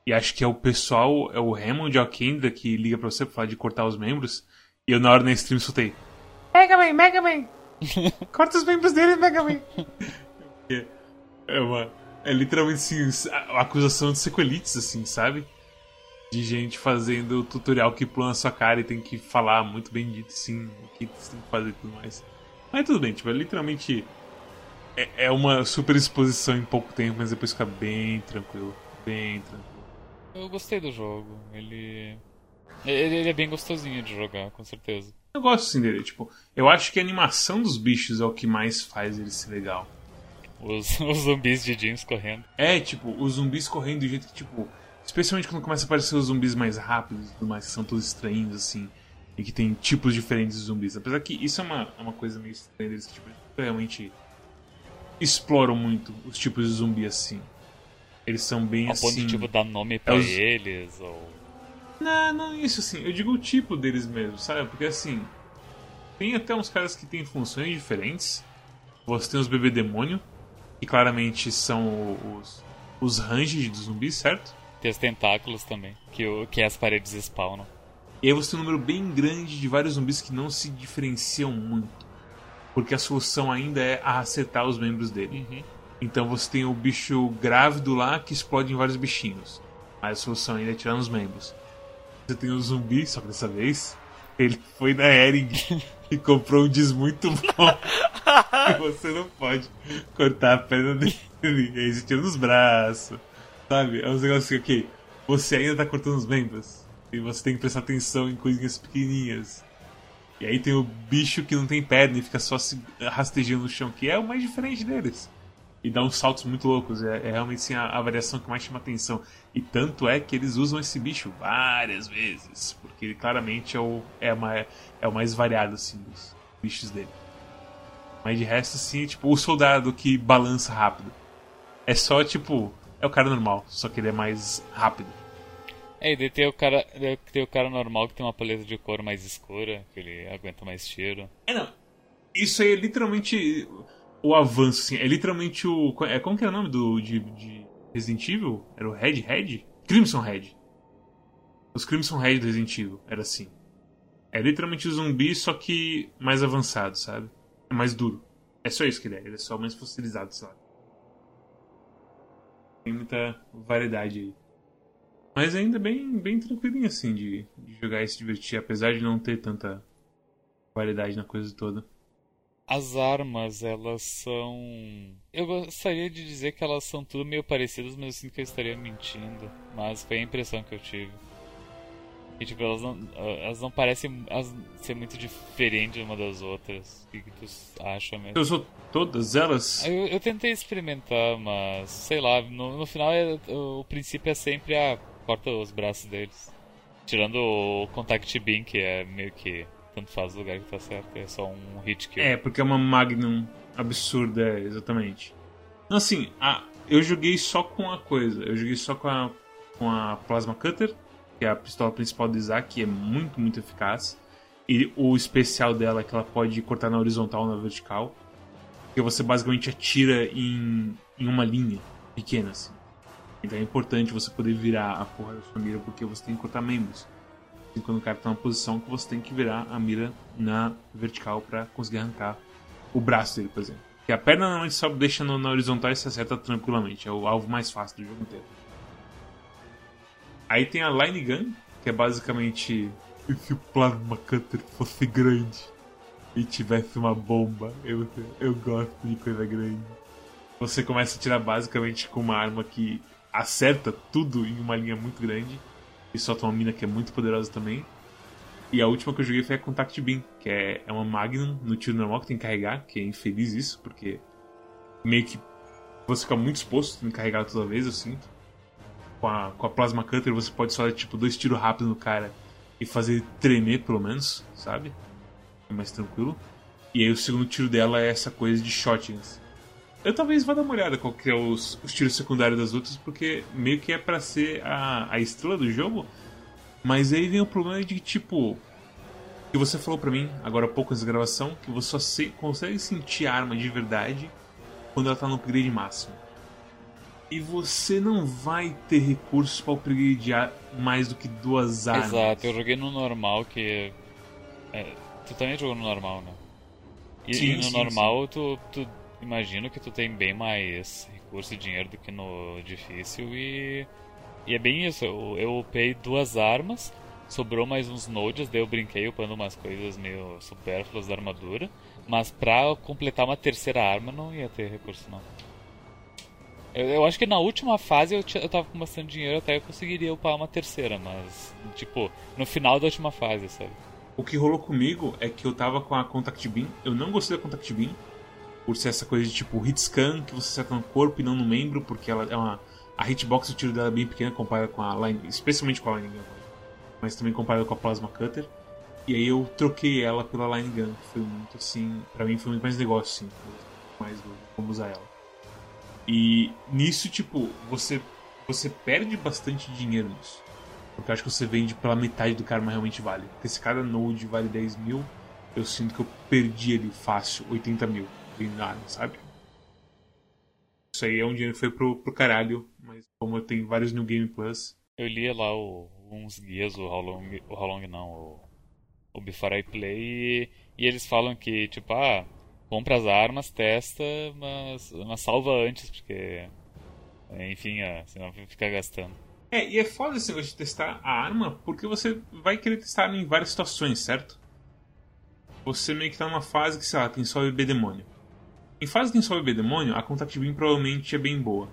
e acho que é o pessoal, é o Hammond Alkendra que liga pra você pra falar de cortar os membros, e eu na hora na stream soltei. Mega Man, Mega Man! Corta os membros dele, Mega Man! é, é, uma, é literalmente assim, a acusação de sequelites, assim, sabe? De gente fazendo tutorial que plana sua cara e tem que falar muito bem dito, sim, o que você tem que fazer e tudo mais. Mas tudo bem, tipo, é literalmente. É, é uma super exposição em pouco tempo, mas depois fica bem tranquilo. Bem tranquilo. Eu gostei do jogo. Ele. Ele é bem gostosinho de jogar, com certeza. Eu gosto sim dele, tipo, eu acho que a animação dos bichos é o que mais faz ele ser legal. Os, os zumbis de jeans correndo. É, tipo, os zumbis correndo do jeito que, tipo, especialmente quando começa a aparecer os zumbis mais rápidos e tudo mais, que são todos estranhos, assim, e que tem tipos diferentes de zumbis. Apesar que isso é uma, é uma coisa meio estranha deles, que, tipo, realmente exploram muito os tipos de zumbi assim. Eles são bem Ao assim. ponto de, tipo, dar nome pra é os... eles, ou não, não isso assim. Eu digo o tipo deles mesmo, sabe? Porque assim. Tem até uns caras que têm funções diferentes. Você tem os bebê demônio, que claramente são os, os ranges dos zumbis, certo? Tem os tentáculos também, que, o, que as paredes spawnam. E aí você tem um número bem grande de vários zumbis que não se diferenciam muito. Porque a solução ainda é acertar os membros dele. Uhum. Então você tem o bicho grávido lá que explode em vários bichinhos. Mas a solução ainda é tirar os membros. Você tem um zumbi, só que dessa vez ele foi na Ering e comprou um diz muito bom. e você não pode cortar a perna dele. E aí você tira nos braços. Sabe? É um negócio que, ok, você ainda tá cortando os membros. E você tem que prestar atenção em coisinhas pequenininhas. E aí tem o bicho que não tem perna e fica só se rastejando no chão, que é o mais diferente deles e dá uns saltos muito loucos. É, é realmente sim, a, a, variação que mais chama atenção. E tanto é que eles usam esse bicho várias vezes, porque ele claramente é o, é, uma, é o mais variado assim, dos bichos dele. Mas de resto, assim, tipo, o soldado que balança rápido. É só, tipo, é o cara normal, só que ele é mais rápido. É, e daí tem o cara, tem o cara normal que tem uma paleta de cor mais escura, que ele aguenta mais tiro. É, não. Isso aí é literalmente o avanço, assim. É literalmente o. É, como que era o nome do, de, de Resident Evil? Era o Red Red? Crimson Red. Os Crimson Red do Resident Evil, era assim. É literalmente o zumbi, só que mais avançado, sabe? É mais duro. É só isso que ele é, ele é só mais fossilizado, sei lá. Tem muita variedade aí. Mas ainda bem, bem tranquilinho assim de, de jogar e se divertir, apesar de não ter tanta variedade na coisa toda. As armas, elas são. Eu gostaria de dizer que elas são tudo meio parecidas, mas eu sinto que eu estaria mentindo. Mas foi a impressão que eu tive. E, tipo, elas não, elas não parecem ser muito diferentes uma das outras. O que, que tu acha mesmo? Eu usou todas elas? Eu, eu, tentei experimentar, mas sei lá, no, no final é, o princípio é sempre a. Ah, corta os braços deles. Tirando o Contact Beam, que é meio que tanto faz o lugar que tá certo, é só um hit kill. É, porque é uma Magnum absurda, é, exatamente. Não, assim, a, eu joguei só com a coisa, eu joguei só com a com a Plasma Cutter, que é a pistola principal do Isaac, que é muito, muito eficaz. E o especial dela é que ela pode cortar na horizontal ou na vertical. Que você basicamente atira em, em uma linha pequena, assim. Então é importante você poder virar a porra da sua mira porque você tem que cortar membros. Quando o cara tá numa posição que você tem que virar a mira na vertical para conseguir arrancar o braço dele, por exemplo. Que a perna normalmente só deixa na horizontal e se acerta tranquilamente. É o alvo mais fácil do jogo inteiro. Aí tem a Line Gun, que é basicamente e se o Plasma Cutter fosse grande e tivesse uma bomba? Eu, eu gosto de coisa grande. Você começa a tirar basicamente com uma arma que acerta tudo em uma linha muito grande e solta uma mina que é muito poderosa também. E a última que eu joguei foi a Contact Beam, que é, é uma Magnum no tiro normal que tem que carregar, que é infeliz isso, porque meio que você fica muito exposto, que carregar toda vez, eu sinto. Com a, com a Plasma Cutter você pode só dar tipo dois tiros rápidos no cara e fazer tremer pelo menos, sabe? É mais tranquilo. E aí o segundo tiro dela é essa coisa de shotguns. Eu talvez vá dar uma olhada qual que é os, os tiros secundários das outras, porque meio que é para ser a, a estrela do jogo. Mas aí vem o problema de tipo. Que você falou para mim, agora há pouco nessa gravação, que você só se, consegue sentir a arma de verdade quando ela tá no upgrade máximo. E você não vai ter recursos para upgradear mais do que duas armas. Exato, eu joguei no normal que. É, tu também jogou no normal, né? E, sim, e no sim, normal sim. Tu, tu imagino que tu tem bem mais recurso e dinheiro do que no difícil e. E é bem isso, eu, eu upei duas armas, sobrou mais uns nodes, daí eu brinquei upando umas coisas meio supérfluas da armadura, mas pra completar uma terceira arma não ia ter recurso não. Eu, eu acho que na última fase eu, eu tava com bastante dinheiro, até eu conseguiria upar uma terceira, mas, tipo, no final da última fase, sabe? O que rolou comigo é que eu tava com a Contact Beam, eu não gostei da Contact Beam, por ser essa coisa de tipo hit scan, que você acerta no corpo e não no membro, porque ela é uma. A hitbox do tiro dela é bem pequena comparada com a line, especialmente com a line gun, mas também comparada com a plasma cutter. E aí eu troquei ela pela line gun, foi muito assim, para mim foi muito mais negócio, assim, mais do como usar ela. E nisso, tipo, você, você perde bastante dinheiro nisso. Porque eu acho que você vende pela metade do karma realmente vale. Porque se cada node vale 10 mil, eu sinto que eu perdi ali fácil 80 mil nada, sabe? Isso aí é um dinheiro que foi pro, pro caralho, mas como eu tenho vários New Game Plus. Eu li lá o, uns guias, o How Long, o How Long não, o, o Before I Play, e, e eles falam que, tipo, ah, compra as armas, testa, mas, mas salva antes, porque. Enfim, ah, senão fica gastando. É, e é foda esse negócio de testar a arma, porque você vai querer testar em várias situações, certo? Você meio que tá numa fase que, sei lá, tem só bebê demônio. Em fase tem só bebê demônio, a Contact Beam provavelmente é bem boa.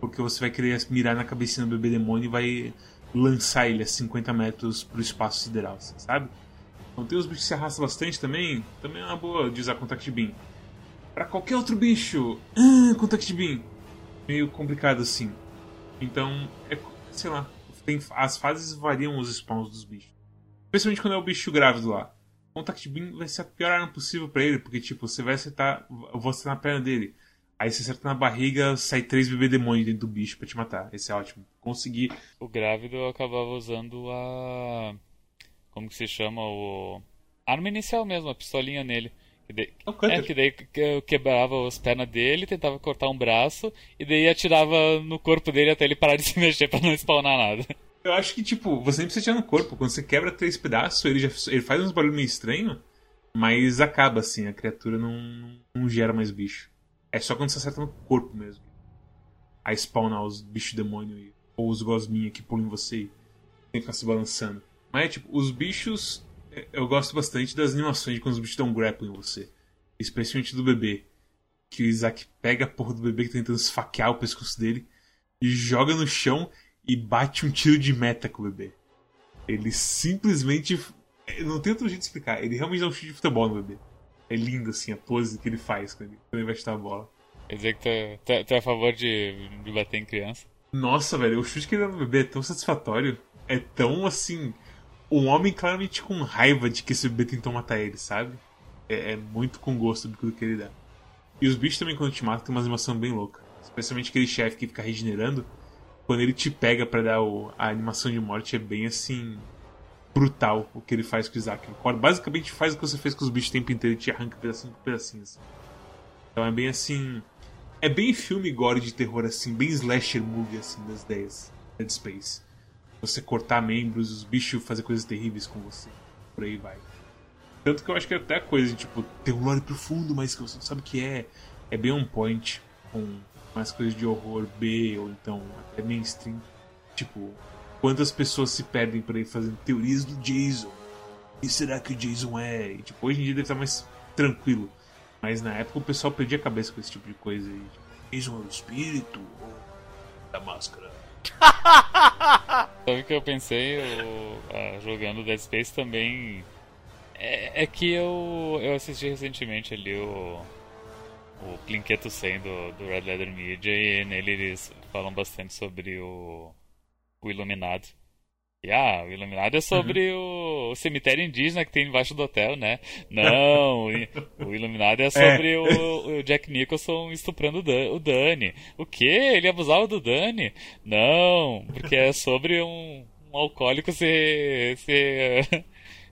Porque você vai querer mirar na cabecinha do bebê demônio e vai lançar ele a 50 metros pro espaço sideral, sabe? Então tem os bichos que se arrastam bastante também, também é uma boa de usar Contact Beam. Pra qualquer outro bicho, ah, Contact Beam. Meio complicado assim. Então, é, sei lá, tem, as fases variam os spawns dos bichos. Especialmente quando é o bicho grávido lá. Contact Beam vai ser a pior arma possível para ele, porque tipo, você vai acertar, acertar na perna dele. Aí você acerta na barriga, sai três bebê demônios dentro do bicho para te matar. Esse é ótimo. Consegui. O grávido eu acabava usando a como que se chama o arma inicial mesmo, a pistolinha nele. Que daí, é, é, que daí eu quebrava as pernas dele, tentava cortar um braço e daí atirava no corpo dele até ele parar de se mexer para não spawnar nada. Eu acho que, tipo, você nem precisa tirar no corpo. Quando você quebra três pedaços, ele, já, ele faz uns barulhos meio estranhos, mas acaba assim, a criatura não, não gera mais bicho. É só quando você acerta no corpo mesmo. Aí spawnar os bichos demônio ou os gosminha que pulam em você e tem que ficar se balançando. Mas, tipo, os bichos. É, eu gosto bastante das animações de quando os bichos dão grappling em você. Especialmente do bebê. Que o Isaac pega a porra do bebê que tá tentando esfaquear o pescoço dele e joga no chão e bate um tiro de meta com o bebê. Ele simplesmente. Não tem outro jeito de explicar. Ele realmente dá um chute de futebol no bebê. É lindo assim a pose que ele faz quando ele, quando ele vai chutar a bola. Quer dizer que tu, é, tu é a favor de, de bater em criança? Nossa, velho, o chute que ele dá no bebê é tão satisfatório. É tão assim um homem claramente com raiva de que esse bebê tentou matar ele, sabe? É, é muito com gosto do que ele dá. E os bichos também, quando te matam, tem uma animação bem louca. Especialmente aquele chefe que fica regenerando. Quando ele te pega pra dar o, a animação de morte, é bem assim. brutal o que ele faz com o Isaac. Basicamente faz o que você fez com os bichos o tempo inteiro e te arranca pedacinho por pedacinho. Assim. Então é bem assim. É bem filme gore de terror, assim, bem slasher movie, assim, das ideias. Dead Space. Você cortar membros, os bichos fazer coisas terríveis com você. Por aí vai. Tanto que eu acho que é até coisa, tipo, tem um lore profundo, mas que você não sabe o que é. É bem on point com mais coisas de horror B ou então até mainstream. Tipo, quantas pessoas se perdem por aí fazendo teorias do Jason? E será que o Jason é? E, tipo, hoje em dia deve estar mais tranquilo. Mas na época o pessoal perdia a cabeça com esse tipo de coisa. E, tipo, Jason é o espírito ou da máscara? Sabe o que eu pensei eu, ah, jogando Dead Space também? É, é, que eu, eu assisti recentemente ali o, o Plinketo 100 do, do Red Leather Media e nele eles falam bastante sobre o, o Iluminado. E, ah, o Iluminado é sobre uhum. o, o, cemitério indígena que tem embaixo do hotel, né? Não, o Iluminado é sobre é. O, o, Jack Nicholson estuprando o Dani. O quê? Ele abusava do Dani? Não, porque é sobre um, um alcoólico se, se,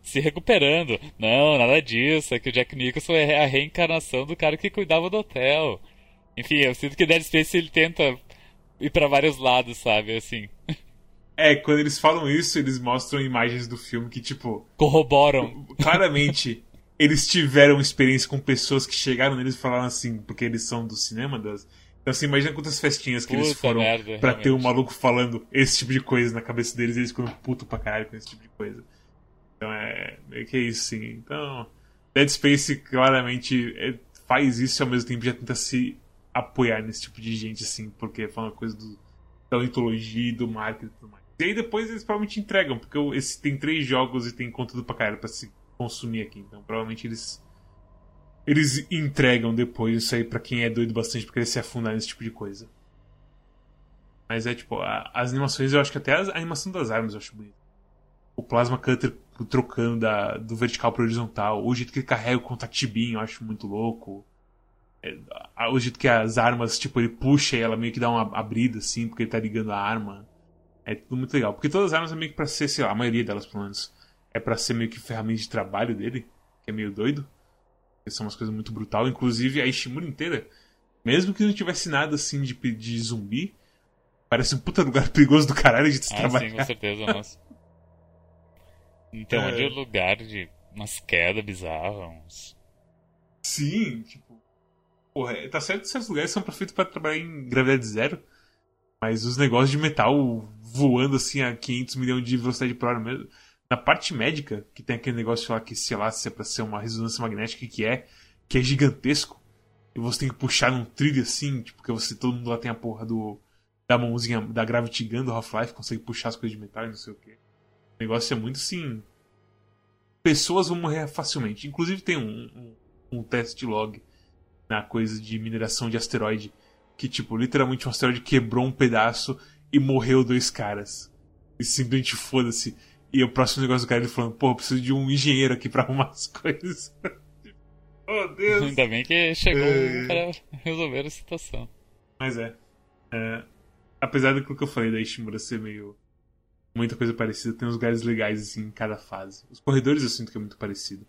se recuperando. Não, nada disso. É que o Jack Nicholson é a reencarnação do cara que cuidava do hotel. Enfim, eu sinto que Dead Space ele tenta ir para vários lados, sabe? Assim. É, quando eles falam isso, eles mostram imagens do filme que, tipo. Corroboram. Claramente, eles tiveram experiência com pessoas que chegaram neles e falaram assim, porque eles são do cinema das. Então, assim, imagina quantas festinhas que Puta eles foram merda, pra realmente. ter um maluco falando esse tipo de coisa na cabeça deles e eles ficam puto pra caralho com esse tipo de coisa. Então, é. Meio que isso, sim. Então. Dead Space claramente é, faz isso e ao mesmo tempo já tenta se apoiar nesse tipo de gente, assim, porque fala coisa do, da mitologia, do marketing e tudo mais. E aí depois eles provavelmente entregam, porque esse tem três jogos e tem conteúdo pra caralho pra se consumir aqui. Então provavelmente eles. Eles entregam depois isso aí pra quem é doido bastante pra querer se afundar nesse tipo de coisa. Mas é tipo, a, as animações, eu acho que até a, a animação das armas eu acho bonito. O Plasma Cutter trocando da, do vertical pro horizontal. O jeito que ele carrega o contatibinho eu acho muito louco. É, o jeito que as armas, tipo, ele puxa e ela meio que dá uma abrida assim, porque ele tá ligando a arma. É tudo muito legal. Porque todas as armas é meio que pra ser, sei lá, a maioria delas pelo menos, é pra ser meio que ferramenta de trabalho dele, que é meio doido. Que são umas coisas muito brutal. Inclusive a Ishimura inteira, mesmo que não tivesse nada assim de, de zumbi, parece um puta lugar perigoso do caralho de se ah, trabalhar. Sim, com certeza, nossa. Então, é... lugar de umas quedas bizarras. Sim, tipo. Porra, tá certo que certos lugares são perfeitos para trabalhar em gravidade zero. Mas os negócios de metal voando assim a 500 milhões de velocidade por hora mesmo. Na parte médica, que tem aquele negócio lá que, sei lá, se é pra ser uma ressonância magnética, que é, que é gigantesco. E você tem que puxar num trilho assim, tipo, porque você, todo mundo lá tem a porra do. Da mãozinha da Gravity Gun do Half-Life, consegue puxar as coisas de metal e não sei o que. O negócio é muito assim. Pessoas vão morrer facilmente. Inclusive tem um, um, um teste log na coisa de mineração de asteroide que, tipo, literalmente um asteroide quebrou um pedaço e morreu dois caras. E simplesmente foda-se. E o próximo negócio do cara ele falando, pô, eu preciso de um engenheiro aqui pra arrumar as coisas. oh, Deus! Ainda bem que chegou é... para resolver a situação. Mas é. é. Apesar daquilo que eu falei da Ishimura ser meio. Muita coisa parecida, tem uns lugares legais assim em cada fase. Os corredores eu sinto que é muito parecido.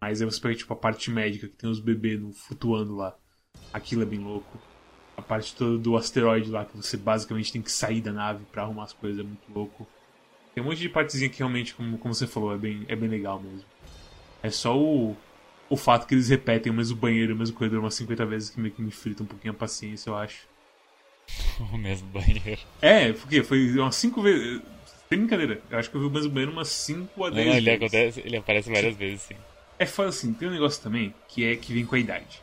Mas aí você pega tipo a parte médica, que tem os bebês flutuando lá. Aquilo é bem louco a parte toda do asteroide lá, que você basicamente tem que sair da nave para arrumar as coisas, é muito louco. Tem um monte de partezinha que realmente, como, como você falou, é bem, é bem legal mesmo. É só o, o fato que eles repetem o mesmo banheiro, o mesmo corredor umas 50 vezes que meio que me frita um pouquinho a paciência, eu acho. o mesmo banheiro. É, porque foi umas 5 vezes. Sem brincadeira, eu acho que eu vi o mesmo banheiro umas 5 a 10 vezes. Ele, acontece, ele aparece várias vezes, sim. É foda assim, tem um negócio também que é que vem com a idade.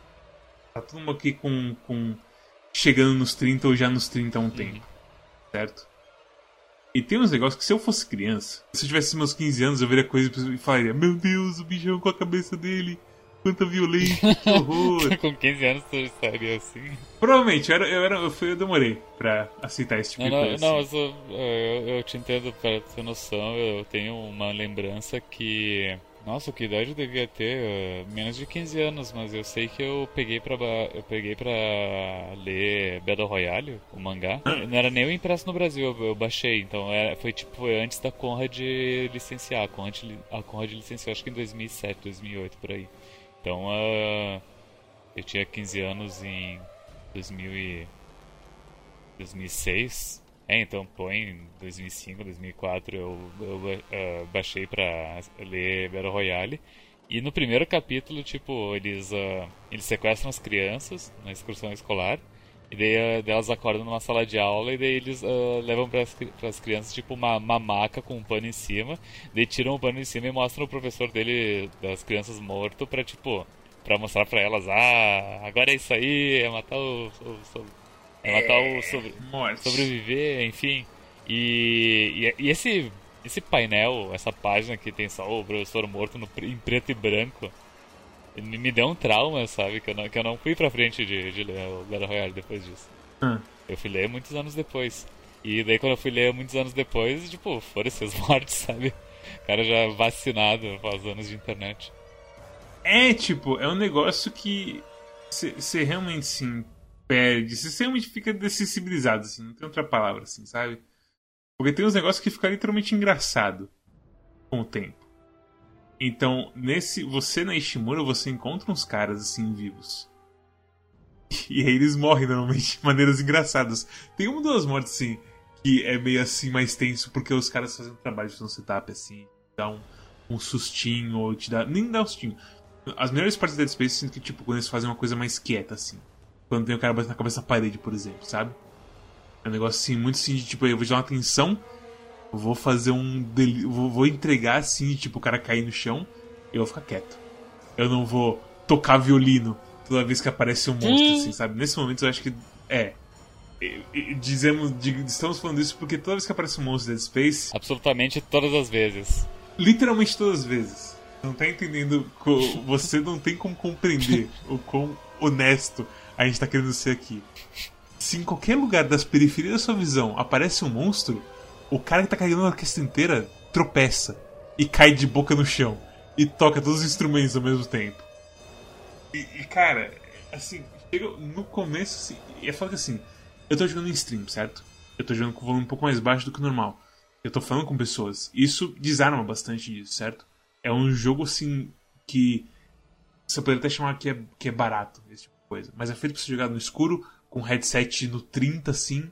Tá todo mundo aqui com, com chegando nos 30 ou já nos 30 há um tempo. Certo? E tem uns negócios que se eu fosse criança, se eu tivesse meus 15 anos, eu veria coisa e falaria: Meu Deus, o bichão com a cabeça dele, quanta violência, que horror. com 15 anos você estaria assim? Provavelmente, eu, era, eu, era, eu, fui, eu demorei pra aceitar esse tipo não, de coisa. Não, assim. mas eu, eu, eu, te entendo, para ter noção, eu tenho uma lembrança que Nossa, que idade eu devia ter? Uh, menos de 15 anos, mas eu sei que eu peguei pra, eu peguei pra ler Battle Royale, o mangá. Não era nem o impresso no Brasil, eu, eu baixei, então era, foi tipo foi antes da Conrad licenciar. A Conrad, a Conrad licenciou acho que em 2007, 2008, por aí. Então uh, eu tinha 15 anos em 2000 e 2006. É, então põe em 2005, 2004 eu, eu uh, baixei pra ler Battle Royale. E no primeiro capítulo, tipo, eles, uh, eles sequestram as crianças na excursão escolar. E daí uh, elas acordam numa sala de aula e daí eles uh, levam para as crianças tipo uma, uma maca com um pano em cima. Daí tiram o pano em cima e mostram o professor dele, das crianças morto, pra tipo, pra mostrar pra elas, ah, agora é isso aí, é matar o, o, o ela tá o sobre, sobreviver, enfim. E, e, e, esse, esse painel, essa página que tem só o professor morto no, em preto e branco, me deu um trauma, sabe? Que eu não, que eu não fui pra frente de, de ler o Battle Royale depois disso. Hum. Eu fui ler muitos anos depois. E daí quando eu fui ler muitos anos depois, tipo, foram esses mortos, sabe? O cara já vacinado após anos de internet. É, tipo, é um negócio que você realmente sim perde, você realmente fica dessensibilizado, assim, não tem outra palavra, assim, sabe? Porque tem uns negócios que ficam literalmente engraçado com o tempo. Então, nesse. Você na Ishimura, você encontra uns caras assim vivos. E aí eles morrem normalmente de maneiras engraçadas. Tem uma duas mortes assim, que é meio assim mais tenso, porque os caras fazem um trabalho de um setup assim, dá um, um sustinho, ou te dá. Nem dá um sustinho. As melhores partes da Dead Space sinto que, tipo, quando eles fazem uma coisa mais quieta, assim. Quando tem o cara batendo na cabeça da parede, por exemplo, sabe? É um negócio assim, muito assim, de, tipo, eu vou dar uma atenção, vou fazer um. Del... Vou, vou entregar assim, de, tipo, o cara cair no chão, eu vou ficar quieto. Eu não vou tocar violino toda vez que aparece um monstro, assim, sabe? Nesse momento eu acho que. É. Dizemos, estamos falando isso porque toda vez que aparece um monstro Dead Space. Absolutamente todas as vezes. Literalmente todas as vezes. Não tá entendendo. Você não tem como compreender o quão honesto a gente tá querendo ser aqui. Se em qualquer lugar das periferias da sua visão aparece um monstro, o cara que tá carregando a orquestra inteira tropeça e cai de boca no chão e toca todos os instrumentos ao mesmo tempo. E, e cara, assim, chega no começo, assim, é foda que assim, eu tô jogando em stream, certo? Eu tô jogando com volume um pouco mais baixo do que o normal. Eu tô falando com pessoas. Isso desarma bastante disso, certo? É um jogo, assim, que você poderia até chamar que é, que é barato, esse tipo coisa. Mas é feito pra você jogar no escuro, com headset no 30, assim,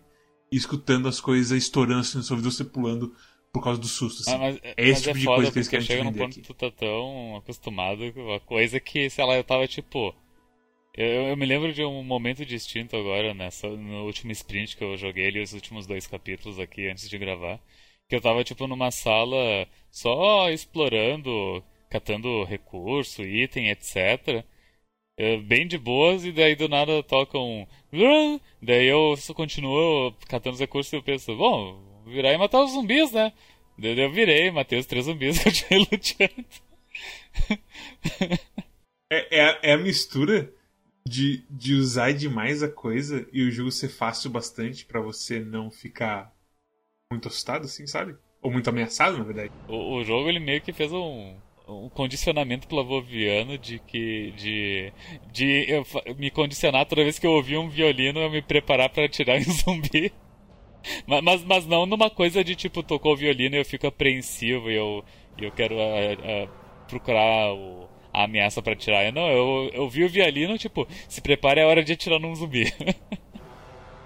e escutando as coisas estourando assim no seu ouvido, você pulando por causa do susto. Assim. Ah, mas, é esse tipo é de coisa que eles querem chega num ponto aqui. que tu tá tão acostumado com a coisa que, sei lá, eu tava tipo. Eu, eu, me lembro de um momento distinto agora, nessa, no último sprint que eu joguei ali, os últimos dois capítulos aqui antes de gravar. Que eu tava, tipo, numa sala só explorando, catando recurso, item, etc é, bem de boas e daí do nada tocam. Um... Daí eu só continuo catando os recursos e eu penso, bom, virar e matar os zumbis, né? Daí eu virei, matei os três zumbis que eu tinha luteando. é, é, a, é a mistura de, de usar demais a coisa e o jogo ser fácil bastante para você não ficar muito assustado, assim, sabe? Ou muito ameaçado, na verdade. O, o jogo ele meio que fez um um condicionamento plavoviano de que de de eu, me condicionar toda vez que eu ouvir um violino eu me preparar para atirar em zumbi. Mas, mas, mas não numa coisa de tipo tocou o violino e eu fico apreensivo e eu eu quero uh, uh, procurar o, a ameaça para atirar. Não eu eu vi o violino tipo se prepare é hora de atirar num zumbi.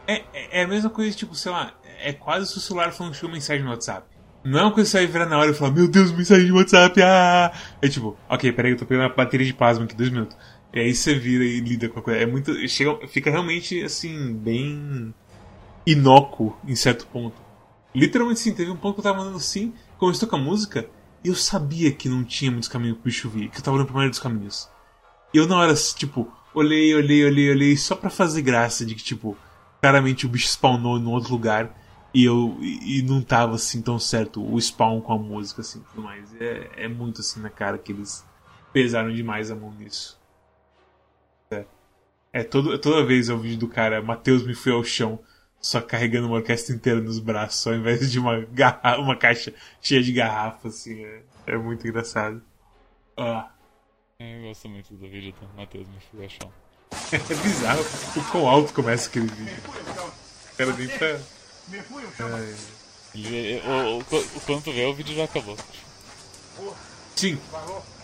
É, é, é a mesma coisa tipo sei lá é quase se o celular falando uma mensagem no WhatsApp não é uma coisa que você vai virar na hora e falar, meu Deus, mensagem de WhatsApp, ah! É tipo, ok, peraí, eu tô pegando a bateria de plasma aqui, dois minutos. E aí você vira e lida com a coisa. É muito. Chega, fica realmente, assim, bem. inócuo em certo ponto. Literalmente sim, teve um ponto que eu tava andando assim, começou com a música, e eu sabia que não tinha muitos caminhos pro bicho vir, que eu tava no primeiro dos caminhos. E eu na hora, tipo, olhei, olhei, olhei, olhei, só pra fazer graça de que, tipo, claramente o bicho spawnou em outro lugar e eu e não tava assim tão certo o spawn com a música assim tudo mais. É, é muito assim na cara que eles pesaram demais a mão nisso. É, é todo, toda vez é o vídeo do cara Matheus me foi ao chão só carregando uma orquestra inteira nos braços ao invés de uma garra, uma caixa cheia de garrafas assim é, é muito engraçado. Ah, Eu gosto muito do vídeo do Matheus me Fugachão. é bizarro o quão alto começa aquele vídeo. O cara nem pra. É, Ele, o, o, o, quando tu vê, o vídeo já acabou. Sim.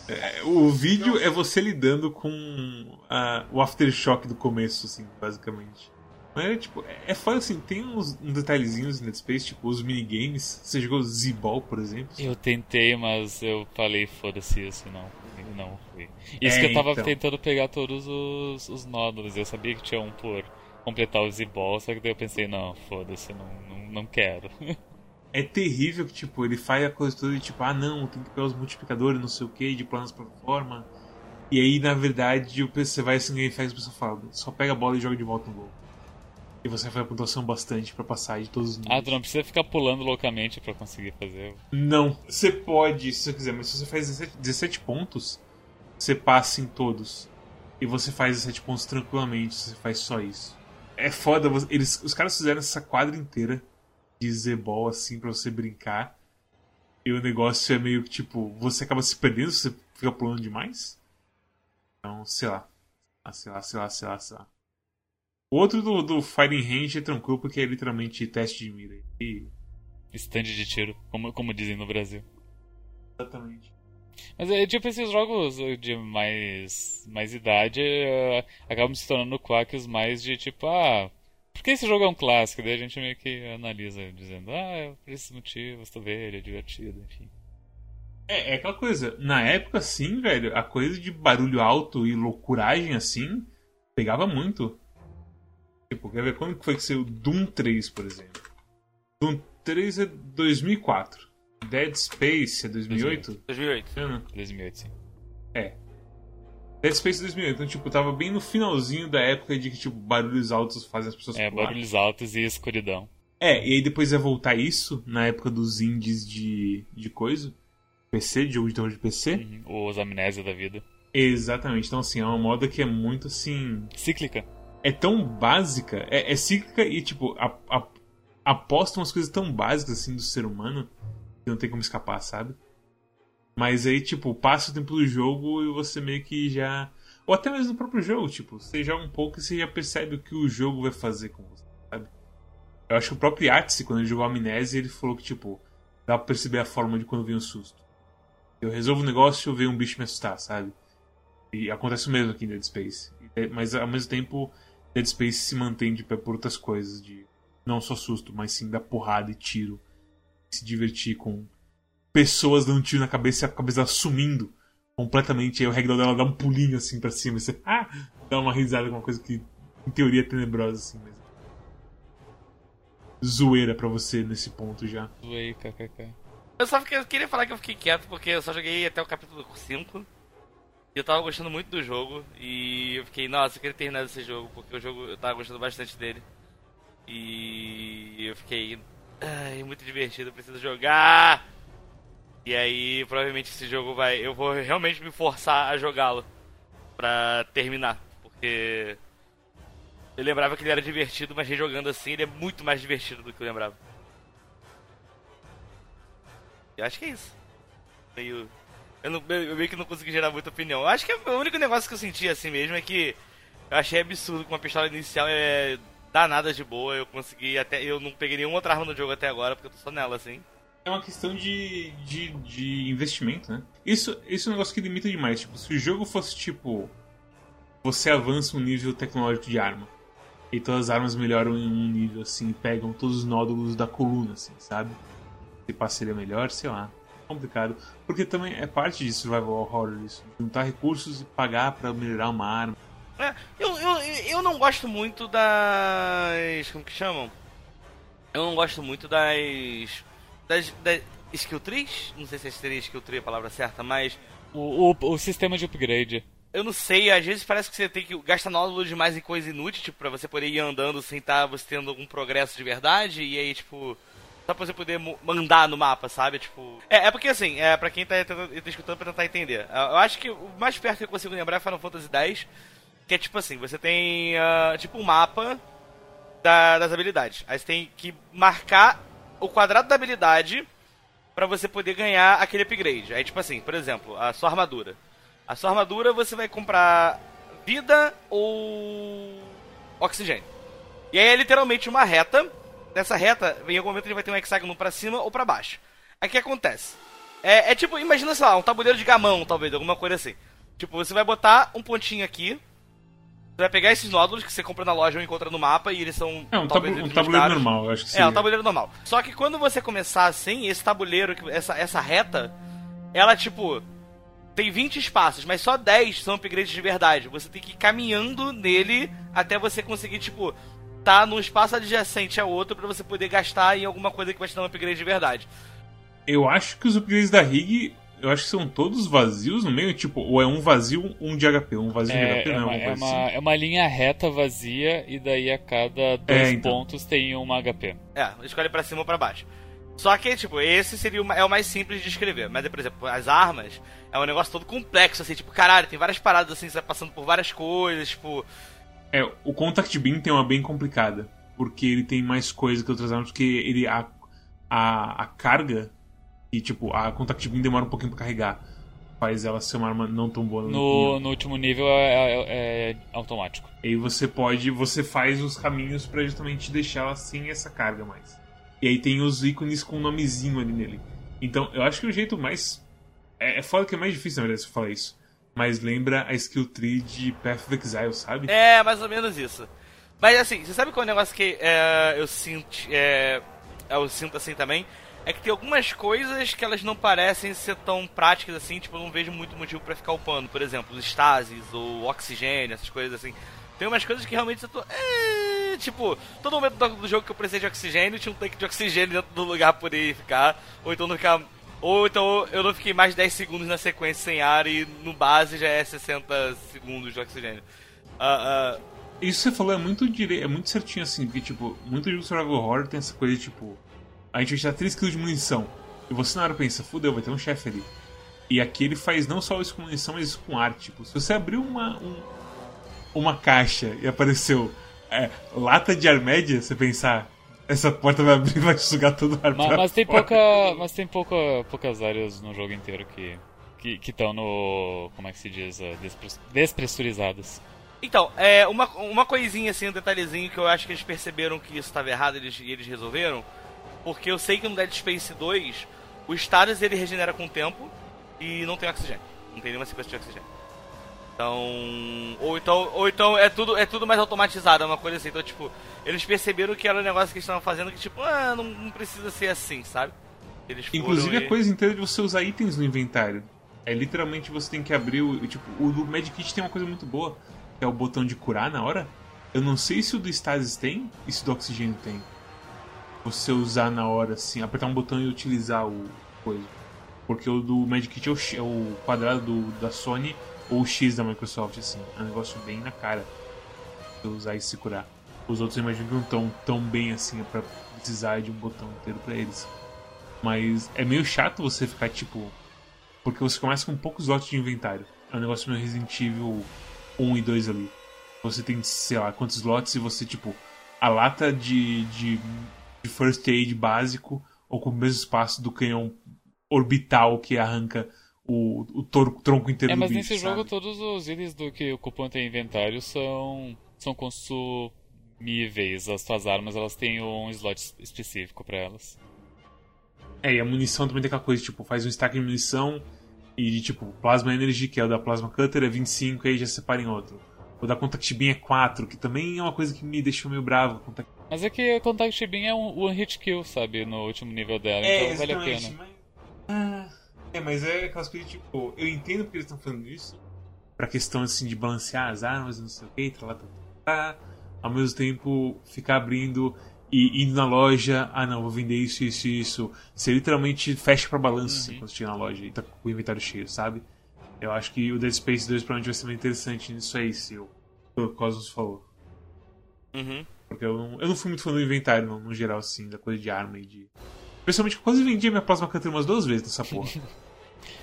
É, o vídeo é você lidando com a- o aftershock do começo, assim, basicamente. Mas é tipo, é, é foda assim, tem uns, uns detalhezinhos em Dead Space, tipo os minigames. Você jogou Z-Ball, por exemplo? Eu tentei, mas eu falei, foda-se isso, não. Não fui. Isso É, que eu tava então. tentando pegar todos os, os nódulos. Eu sabia que tinha um por completar o Z-Ball, só que daí eu pensei, não, foda-se, não, não, não quero. É terrível que, tipo, ele faz a coisa toda de tipo, ah não, tem que pegar os multiplicadores, não sei o que, de planos pra forma. E aí, na verdade, o você vai assim e faz a pessoa fala, só pega a bola e joga de volta no gol. E você faz a pontuação bastante pra passar de todos os níveis. ah, tu não precisa ficar pulando loucamente pra conseguir fazer. Não, você pode, se você quiser, mas se você faz 17, 17 pontos, você passa em todos. E você faz 17 pontos tranquilamente, se você faz só isso. É foda, eles, os caras fizeram essa quadra inteira de Z-Ball assim pra você brincar. E o negócio é meio que tipo, você acaba se perdendo você fica pulando demais. Então, sei lá. Ah, sei lá, sei lá, sei lá, sei lá. O outro do, do Fighting Range é tranquilo porque é literalmente teste de mira. E, Stand de tiro, como, como dizem no Brasil. exatamente. Mas é tipo esses jogos de mais, mais idade eh, acabam se tornando quacks mais de tipo, ah, porque esse jogo é um clássico? Daí a gente meio que analisa dizendo, ah, é por esses motivos, tu vê, ele é divertido, enfim. É, é aquela coisa, na época assim, velho, a coisa de barulho alto e loucuragem assim, pegava muito. Tipo, quer ver quando que foi que saiu Doom 3, por exemplo? Doom 3 é 2004. Dead Space é 2008? 2008. Não, não. 2008, sim. É. Dead Space é 2008. Então, tipo, tava bem no finalzinho da época de que, tipo, barulhos altos fazem as pessoas É, pular. barulhos altos e escuridão. É, e aí depois ia voltar isso, na época dos indies de, de coisa. PC, de jogo de terror de PC. Uhum. Os amnésia da vida. Exatamente. Então, assim, é uma moda que é muito assim. Cíclica. É tão básica, é, é cíclica e, tipo, a, a, aposta umas coisas tão básicas, assim, do ser humano não tem como escapar, sabe? Mas aí, tipo, passa o tempo do jogo e você meio que já. Ou até mesmo no próprio jogo, tipo, você joga um pouco e você já percebe o que o jogo vai fazer com você, sabe? Eu acho que o próprio Yahtzee, quando ele jogou Amnésia, ele falou que, tipo, dá pra perceber a forma de quando vem um susto. Eu resolvo um negócio e vem um bicho me assustar, sabe? E acontece o mesmo aqui em Dead Space. E- Mas ao mesmo tempo, Dead Space se mantém de pé por outras coisas, de não só susto, mas sim dar porrada e tiro. Se divertir com pessoas dando tiro na cabeça e a cabeça sumindo completamente. Aí o ragdoll dela dá um pulinho assim pra cima e você ah, dá uma risada com uma coisa que em teoria é tenebrosa assim, mas zoeira pra você nesse ponto já. Zoei, kkk. Eu só fiquei- eu queria falar que eu fiquei quieto porque eu só joguei até o capítulo 5. E eu tava gostando muito do jogo. E eu fiquei, nossa, eu queria terminar esse jogo porque o jogo eu tava gostando bastante dele. E eu fiquei, ai, muito divertido, preciso jogar. E aí, provavelmente esse jogo vai. Eu vou realmente me forçar a jogá-lo pra terminar. Porque eu lembrava que ele era divertido, mas rejogando assim ele é muito mais divertido do que eu lembrava. Eu acho que é isso. Meio. Eu, não, eu meio que não consegui gerar muita opinião. Eu acho que o único negócio que eu senti assim mesmo é que eu achei absurdo que uma pistola inicial é danada de boa. Eu consegui até. Eu não peguei nenhuma outra arma no jogo até agora, porque eu tô só nela assim. É uma questão de, de, de investimento, né? Isso, isso é um negócio que limita demais. Tipo, se o jogo fosse tipo. Você avança um nível tecnológico de arma. E todas as armas melhoram em um nível assim, pegam todos os nódulos da coluna, assim, sabe? Se pá seria melhor, sei lá. Complicado. Porque também é parte de survival horror isso. Juntar recursos e pagar pra melhorar uma arma. É, eu, eu, eu não gosto muito das. Como que chamam? Eu não gosto muito das. Das. das skill trees? Não sei se seria skill tree a palavra certa, mas. O, o, o sistema de upgrade. Eu não sei, às vezes parece que você tem que gastar nódulo demais em coisa inútil, tipo, pra você poder ir andando sem estar você tendo algum progresso de verdade, e aí, tipo, só pra você poder mandar no mapa, sabe? Tipo. É, é porque assim, é pra quem tá, tentando- tá escutando pra tentar entender. Eu acho que o mais perto que eu consigo lembrar é Final Fantasy X, que é tipo assim, você tem ah, tipo um mapa da- das habilidades. Aí você tem que marcar o quadrado da habilidade pra você poder ganhar aquele upgrade. Aí, tipo assim, por exemplo, a sua armadura. A sua armadura você vai comprar vida ou oxigênio. E aí é literalmente uma reta. Nessa reta, em algum momento ele vai ter um hexágono pra cima ou pra baixo. Aí o que acontece? É, é tipo, imagina, sei lá, um tabuleiro de gamão, talvez, alguma coisa assim. Tipo, você vai botar um pontinho aqui. Você vai pegar esses nódulos que você compra na loja ou encontra no mapa e eles são. É um, tabu, um tabuleiro normal, acho que É, seria. um tabuleiro normal. Só que quando você começar assim, esse tabuleiro, essa, essa reta, ela tipo. Tem 20 espaços, mas só 10 são upgrades de verdade. Você tem que ir caminhando nele até você conseguir, tipo, tá num espaço adjacente a outro pra você poder gastar em alguma coisa que vai te dar um upgrade de verdade. Eu acho que os upgrades da Rig, eu acho que são todos vazios no meio, tipo, ou é um vazio, um de HP, um vazio de É, HP, é, não uma, é é, uma coisa uma, assim. é uma linha reta vazia e daí a cada dois É, então. pontos tem uma HP. É, escolhe pra cima ou pra baixo. Só que, tipo, esse seria o, é o mais simples de escrever. Mas, por exemplo, as armas é um negócio todo complexo, assim, tipo, caralho, tem várias paradas assim, você vai passando por várias coisas, tipo. É, o Contact Beam tem uma bem complicada, porque ele tem mais coisa que outras armas, porque ele a, a, a carga e tipo, a Contact Beam demora um pouquinho pra carregar. Faz ela ser uma arma não tão boa No, no último nível é, é- é automático. E aí você pode, você faz os caminhos pra justamente deixar ela sem essa carga mais. E aí tem os ícones com um nomezinho ali nele. Então, eu acho que o jeito mais. É, é foda que é mais difícil, na verdade, se eu falar isso. Mas lembra a skill tree de Path of Exile, sabe? É, mais ou menos isso. Mas assim, você sabe qual é o negócio que é, eu sinto. É, eu sinto assim também? É que tem algumas coisas que elas não parecem ser tão práticas assim, tipo, eu não vejo muito motivo pra ficar upando. Por exemplo, os estases ou oxigênio, essas coisas assim. Tem umas coisas que realmente eu tô. É, tipo, todo momento do, jogo que eu precisei de oxigênio, tinha um tanque de oxigênio dentro do lugar por aí ficar. Ou então não ficar. Ou então eu não fiquei mais de 10 segundos na sequência sem ar e no base já é 60 segundos de oxigênio. Ah, ah, Isso que você falou é muito dire... é muito certinho assim, porque tipo, muito jogo de survival horror tem essa coisa de tipo, a gente vai te dar 3 kg de munição. E você na hora pensa, fudeu, vai ter um chefe ali. E aqui ele faz não só isso com munição, mas isso com ar. Tipo, se você abriu uma, um- uma caixa e apareceu é, lata de ar média, você pensar, essa porta vai abrir e vai sugar todo o ar Ma- pra Mas, tem fora. pouca, mas tem pouca, poucas áreas no jogo inteiro que que estão no. Como é que se diz? eh, despre- despressurizadas. Então, é, uma, uma coisinha assim, um detalhezinho que eu acho que eles perceberam que isso estava errado eles, e eles resolveram. Porque eu sei que no Dead Space 2, o status ele regenera com o tempo e não tem oxigênio. Não tem nenhuma sequência de oxigênio. Então. Ou então, ou então é, tudo, é tudo mais automatizado, é uma coisa assim. Então, tipo, eles perceberam que era um negócio que eles estavam fazendo que, tipo, ah, não, não precisa ser assim, sabe? Eles Inclusive e- a coisa inteira de você usar itens no inventário. É literalmente você tem que abrir o. Tipo, o do Medkit tem uma coisa muito boa, que é o botão de curar na hora. Eu não sei se o do Stasis tem e se o do Oxigênio tem. Você usar na hora, assim, apertar um botão e utilizar o coisa. Porque o do Medkit é o, é o quadrado do, da Sony ou o X da Microsoft, assim. É um negócio bem na cara. Você usar e se curar. Os outros eu imagino que não estão tão bem assim pra precisar de um botão inteiro pra eles. Mas é meio chato você ficar tipo. Porque você começa com poucos lotes de inventário. É um negócio meio Resident Evil 1 e 2 ali. Você tem, sei lá, quantos lotes e você, tipo, a lata de, de, de first aid básico ocupa o mesmo espaço do canhão orbital que arranca o, o tronco inteiro É, do mas bicho. nesse jogo sabe? todos os itens do que ocupam teu inventário são, são consumíveis. As tuas armas elas têm um slot específico pra elas. É, e a munição também tem aquela coisa, tipo, faz um stack de munição e, tipo, Plasma Energy, que é o da Plasma Cutter, é 25 e aí já separa em outro. O da Contact Beam é 4, que também é uma coisa que me deixou meio bravo. Contact... Mas é que a Contact Beam é um one hit kill, sabe? No último nível dela, então vale a pena. Mas... Ah, é, mas é aquelas coisas, tipo, eu entendo porque eles estão fazendo isso. Pra questão, assim, de balancear as armas, não sei o que, tá lá, tá, tá, tá. Ao mesmo tempo, ficar abrindo e indo na loja, ah não, vou vender isso, isso e isso. Você literalmente fecha pra balanço assim, quando você chega na loja e tá com o inventário cheio, sabe? Eu acho que o Dead Space 2 provavelmente vai ser mais interessante nisso aí, se o, o Cosmos falou. Uhum. Porque eu não, eu não fui muito fã do inventário, no, no geral, assim, da coisa de arma e de. Principalmente, eu quase vendi a minha plasma cutter umas duas vezes nessa porra.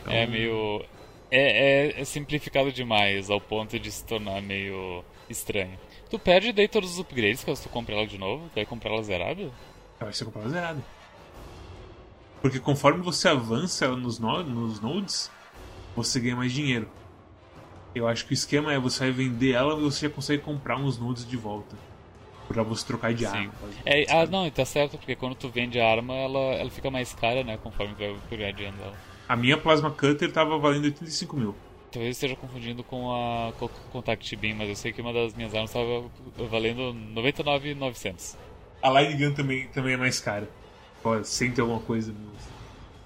Então, É meio. É, é- é simplificado demais ao ponto de se tornar meio estranho. Tu perde daí todos os upgrades caso tu compre ela de novo? Tu vai comprar ela zerada? Acho que você comprava zerado. Porque conforme você avança ela nos, no nos nodes, você ganha mais dinheiro. Eu acho que o esquema é você vai vender ela e você já consegue comprar uns nudes de volta. Pra você trocar de Sim. arma. É, ah, não, e tá certo, porque quando tu vende a arma, ela, ela fica mais cara, né? Conforme vai upgradeando ela. A minha Plasma Cutter tava valendo 85 mil. Talvez esteja confundindo com a com o Contact Beam, mas eu sei que uma das minhas armas estava valendo 99,900. A Line Gun também, também é mais cara. Pô, sem ter alguma coisa nos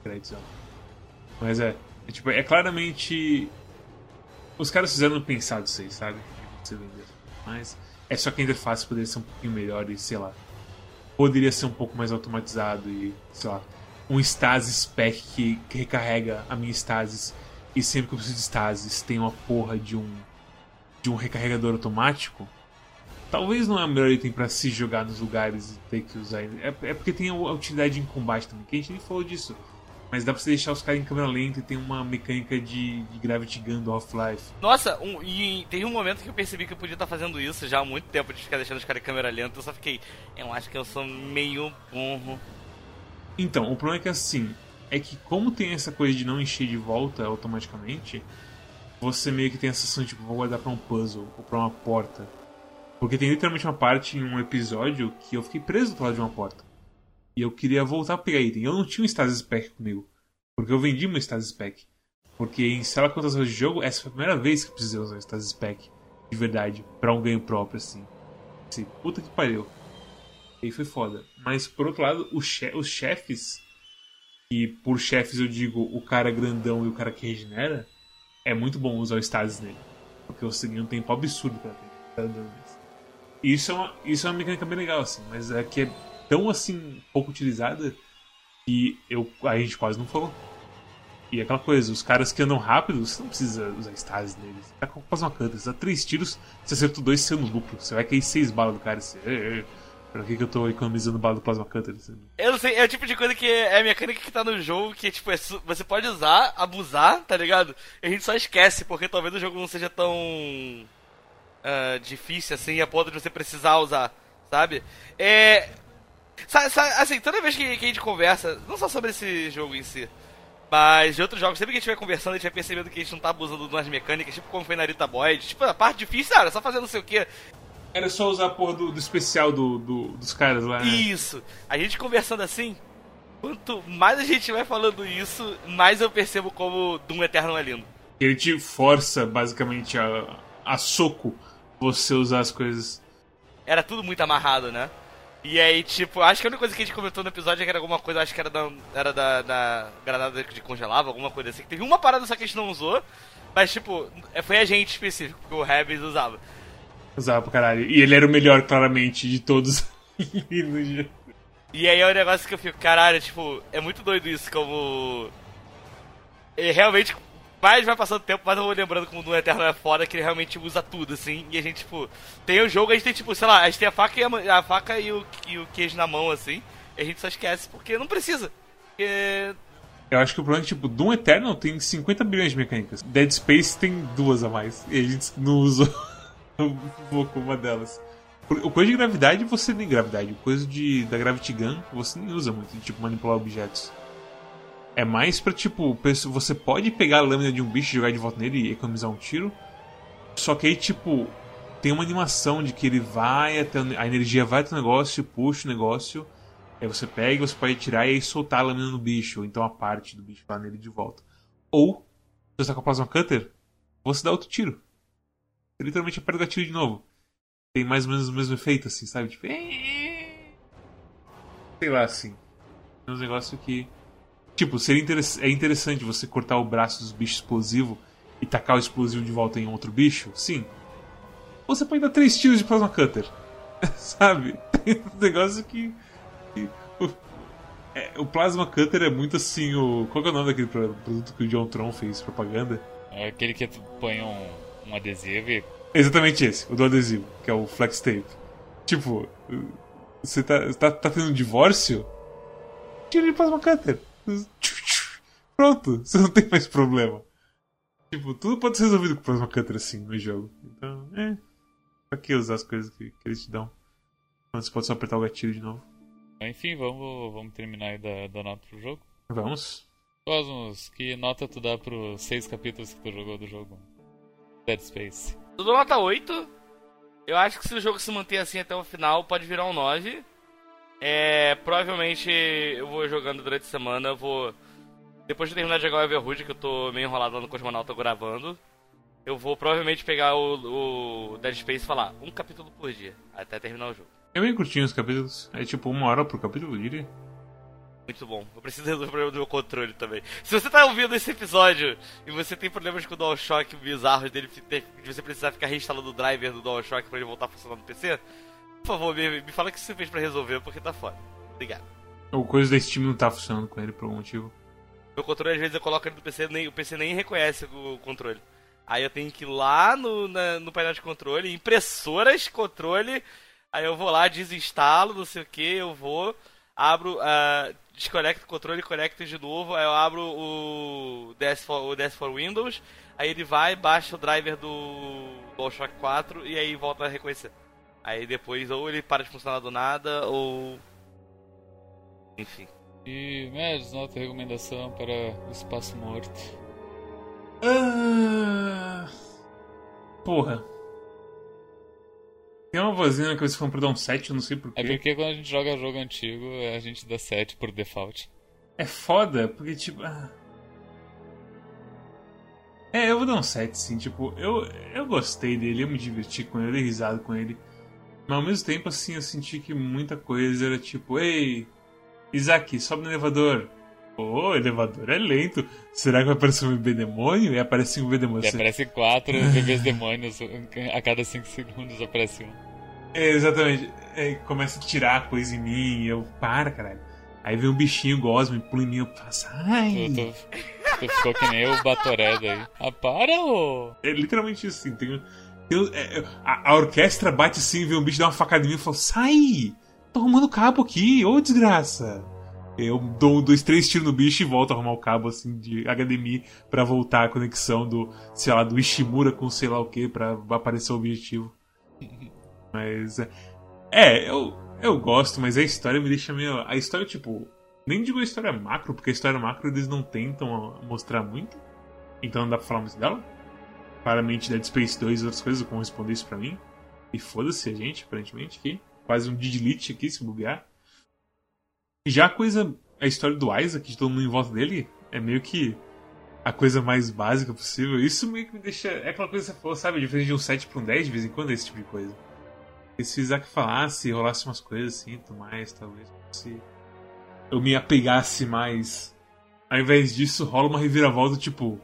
créditos. Mas é, é, tipo, é claramente. Os caras fizeram pensado isso aí, sabe? Mas é só que a interface poderia ser um pouquinho melhor e, sei lá. Poderia ser um pouco mais automatizado e, sei lá. Um Stasis spec que, que recarrega a minha Stasis e sempre que eu preciso de Stasis tem uma porra de um. de um recarregador automático. Talvez não é o melhor item pra se jogar nos lugares e ter que usar. É, é porque tem a utilidade em combate também, que a gente nem falou disso. Mas dá pra você deixar os caras em câmera lenta e tem uma mecânica de, de Gravity Gun do Half-Life. Nossa, um, e teve um momento que eu percebi que eu podia estar fazendo isso já há muito tempo de ficar deixando os caras em câmera lenta. Eu só fiquei, eu acho que eu sou meio burro. Então, o problema é que assim, é que como tem essa coisa de não encher de volta automaticamente, você meio que tem a sensação de tipo, vou guardar pra um puzzle ou pra uma porta. Porque tem literalmente uma parte em um episódio que eu fiquei preso do lado de uma porta. E eu queria voltar a pegar item. Eu não tinha um Stasis Pack comigo. Porque eu vendi meu Stasis Pack. Porque em sei lá quantas horas de jogo, essa foi a primeira vez que eu precisei usar o Stasis Pack. De verdade. Pra um ganho próprio, assim. assim puta que pariu. E foi foda. Mas por outro lado, os, che os chefes. E por chefes eu digo o cara grandão e o cara que regenera. É muito bom usar o Stasis nele. Porque você ganha um tempo absurdo pra ter. Isso é uma, isso é uma mecânica bem legal, assim. Mas é que é tão assim pouco utilizada que eu, a gente quase não falou. E aquela coisa, os caras que andam rápido, você não precisa usar stasis neles. Tá com quase uma canta, você dá três tiros, você acertou dois você no lucro. Você vai cair seis balas do cara você. "É, é, Pra que, que eu tô economizando bala do Plasma Cutter? Eu não sei, é o tipo de coisa que é a mecânica que tá no jogo que, tipo, é você pode usar, abusar, tá ligado? E a gente só esquece, porque talvez o jogo não seja tão ah, difícil assim, a ponto de você precisar usar, sabe? É. sa- sa- assim, toda vez que, que a gente conversa, não só sobre esse jogo em si, mas de outros jogos, sempre que a gente vai conversando, a gente vai percebendo que a gente não tá abusando das mecânicas, tipo como foi na Rita Boyd. Tipo, a parte difícil, cara, só fazer não sei o que. Era só usar a porra do, do especial do, do- dos caras lá. né? Isso. A gente conversando assim, quanto mais a gente vai falando isso, mais eu percebo como Doom Eternal é lindo. Ele te força, basicamente, a, a soco você usar as coisas. Era tudo muito amarrado, né? E aí, tipo, acho que a única coisa que a gente comentou no episódio é que era alguma coisa, acho que era da, era da, da granada de congelava, alguma coisa assim. Teve uma parada só que a gente não usou, mas, tipo, foi a gente específico, que o Rebs usava. Usava pra caralho. E ele era o melhor, claramente, de todos. E. E aí é um negócio que eu fico, caralho, tipo, é muito doido isso, como. Ele realmente. Mais vai passando o tempo, mais eu vou lembrando como o Doom Eterno é foda, que ele realmente usa tudo, assim. E a gente, tipo, tem o jogo, a gente tem, tipo, sei lá, a gente tem a faca e, a, a faca e, o, e o queijo na mão, assim. E a gente só esquece, porque não precisa. Porque. Eu acho que o problema é que, tipo, Doom Eternal tem 50 bilhões de mecânicas. Dead Space tem duas a mais. E a gente não usou um pouco uma delas. O coisa de gravidade você nem gravidade. O coisa de, da Gravity Gun você nem usa muito, tipo manipular objetos. É mais pra tipo, você pode pegar a lâmina de um bicho, jogar de volta nele e economizar um tiro. Só que aí, tipo, tem uma animação de que ele vai até. A energia vai até o negócio, puxa o negócio. Aí você pega, você pode tirar e aí soltar a lâmina no bicho, ou então a parte do bicho lá nele de volta. Ou, se você tá com a Plasma Cutter, você dá outro tiro. Você literalmente aperta o gatilho de novo. Tem mais ou menos o mesmo efeito, assim, sabe? Tipo. Sei lá, assim. Tem uns negócios que. Tipo, seria interess- é interessante você cortar o braço dos bichos explosivos e tacar o explosivo de volta em outro bicho? Sim. Você pode dar três tiros de Plasma Cutter. sabe? Tem um negócio que. que o, é, o Plasma Cutter é muito assim o. Qual que é o nome daquele pro- produto que o John Tron fez propaganda? É aquele que põe um, um adesivo e. Exatamente esse, o do adesivo, que é o Flex Tape. Tipo, você tá, tá, tá tendo um divórcio? Tira de Plasma Cutter. Pronto, você não tem mais problema. Tipo, tudo pode ser resolvido com Plasma Cutter assim no jogo. Então, é. Pra que usar as coisas que, que eles te dão? Você pode só apertar o gatilho de novo. Enfim, vamos, vamos terminar aí da, da nota pro jogo. Vamos. Cosmos, que nota tu dá pros seis capítulos que tu jogou do jogo? Dead Space. Eu dou nota 8. Eu acho que se o jogo se manter assim até o final, pode virar um 9. É, provavelmente eu vou jogando durante a semana, eu vou. Depois de terminar de jogar o Everhood, que eu tô meio enrolado lá no Cosmonauta gravando, eu vou provavelmente pegar o, o Dead Space e falar um capítulo por dia, até terminar o jogo. É bem curtinho os capítulos. É tipo uma hora por capítulo, eu diria. Muito bom. Eu preciso resolver o problema do meu controle também. Se você tá ouvindo esse episódio e você tem problemas com o DualShock bizarros dele, de você precisar ficar reinstalando o driver do DualShock pra ele voltar a funcionar no PC, por favor, me, me fala o que você fez pra resolver, porque tá foda. Obrigado. Ou coisa da Steam não tá funcionando com ele por algum motivo. Meu controle, às vezes, eu coloco ele no PC nem o PC nem reconhece o controle. Aí eu tenho que ir lá no, na, no painel de controle, impressoras, controle. Aí eu vou lá, desinstalo, não sei o que, eu vou, abro, uh, desconecto o controle, conecto de novo, aí eu abro o DS for, o DS for Windows, aí ele vai, baixa o driver do DualShock 4 e aí volta a reconhecer. Aí depois ou ele para de funcionar do nada, ou. Enfim. E, Mads, nota recomendação para o Espaço Morto. Ah, porra. Tem uma vozinha que vocês falam pra dar um 7, eu não sei porquê. É porque quando a gente joga jogo antigo, a gente dá 7 por default. É foda, porque tipo. Ah... É, eu vou dar um 7, sim. Tipo, eu, eu gostei dele, eu me diverti com ele, eu dei risada com ele. Mas ao mesmo tempo, assim, eu senti que muita coisa era tipo, ei, Isaac, sobe no elevador. Ô, oh, elevador é lento. Será que vai aparecer um bebê demônio? E aparece um bebê demônio. E aparece quatro bebês demônios. A cada cinco segundos aparece um. É, exatamente. É, começa a tirar coisa em mim. E eu, para, caralho. Aí vem um bichinho gosma e pula em mim. Eu faço, ai. Tu, tu, tu ficou que nem o Batoré daí. Ah, para, ô! É literalmente isso, assim. Tem, tem, é, a, a, orquestra bate assim, vê um bicho dar uma facada em mim e fala: sai! Tô arrumando cabo aqui, ô desgraça! Eu dou dois, três tiros no bicho e volto a arrumar o cabo assim de HDMI para voltar a conexão do, sei lá, do Ishimura com sei lá o que para aparecer o objetivo. Mas é, é, eu eu gosto, mas a história me deixa meio a história tipo, nem digo a história macro, porque a história macro eles não tentam mostrar muito. Então não dá pra falar muito dela. Claramente Dead Space 2 e outras coisas vão responder isso pra mim. E foda-se a gente, aparentemente, aqui. Quase um delete aqui, se bugar. Já a coisa. A história do Isaac, de todo mundo em volta dele, é meio que a coisa mais básica possível. Isso meio que me deixa. É aquela coisa que você falou, sabe? Diferente de um 7 para um 10 de vez em quando, esse tipo de coisa. E se o Isaac falasse, rolasse umas coisas assim, tudo mais, talvez. Se eu me apegasse mais. Ao invés disso, rola uma reviravolta tipo.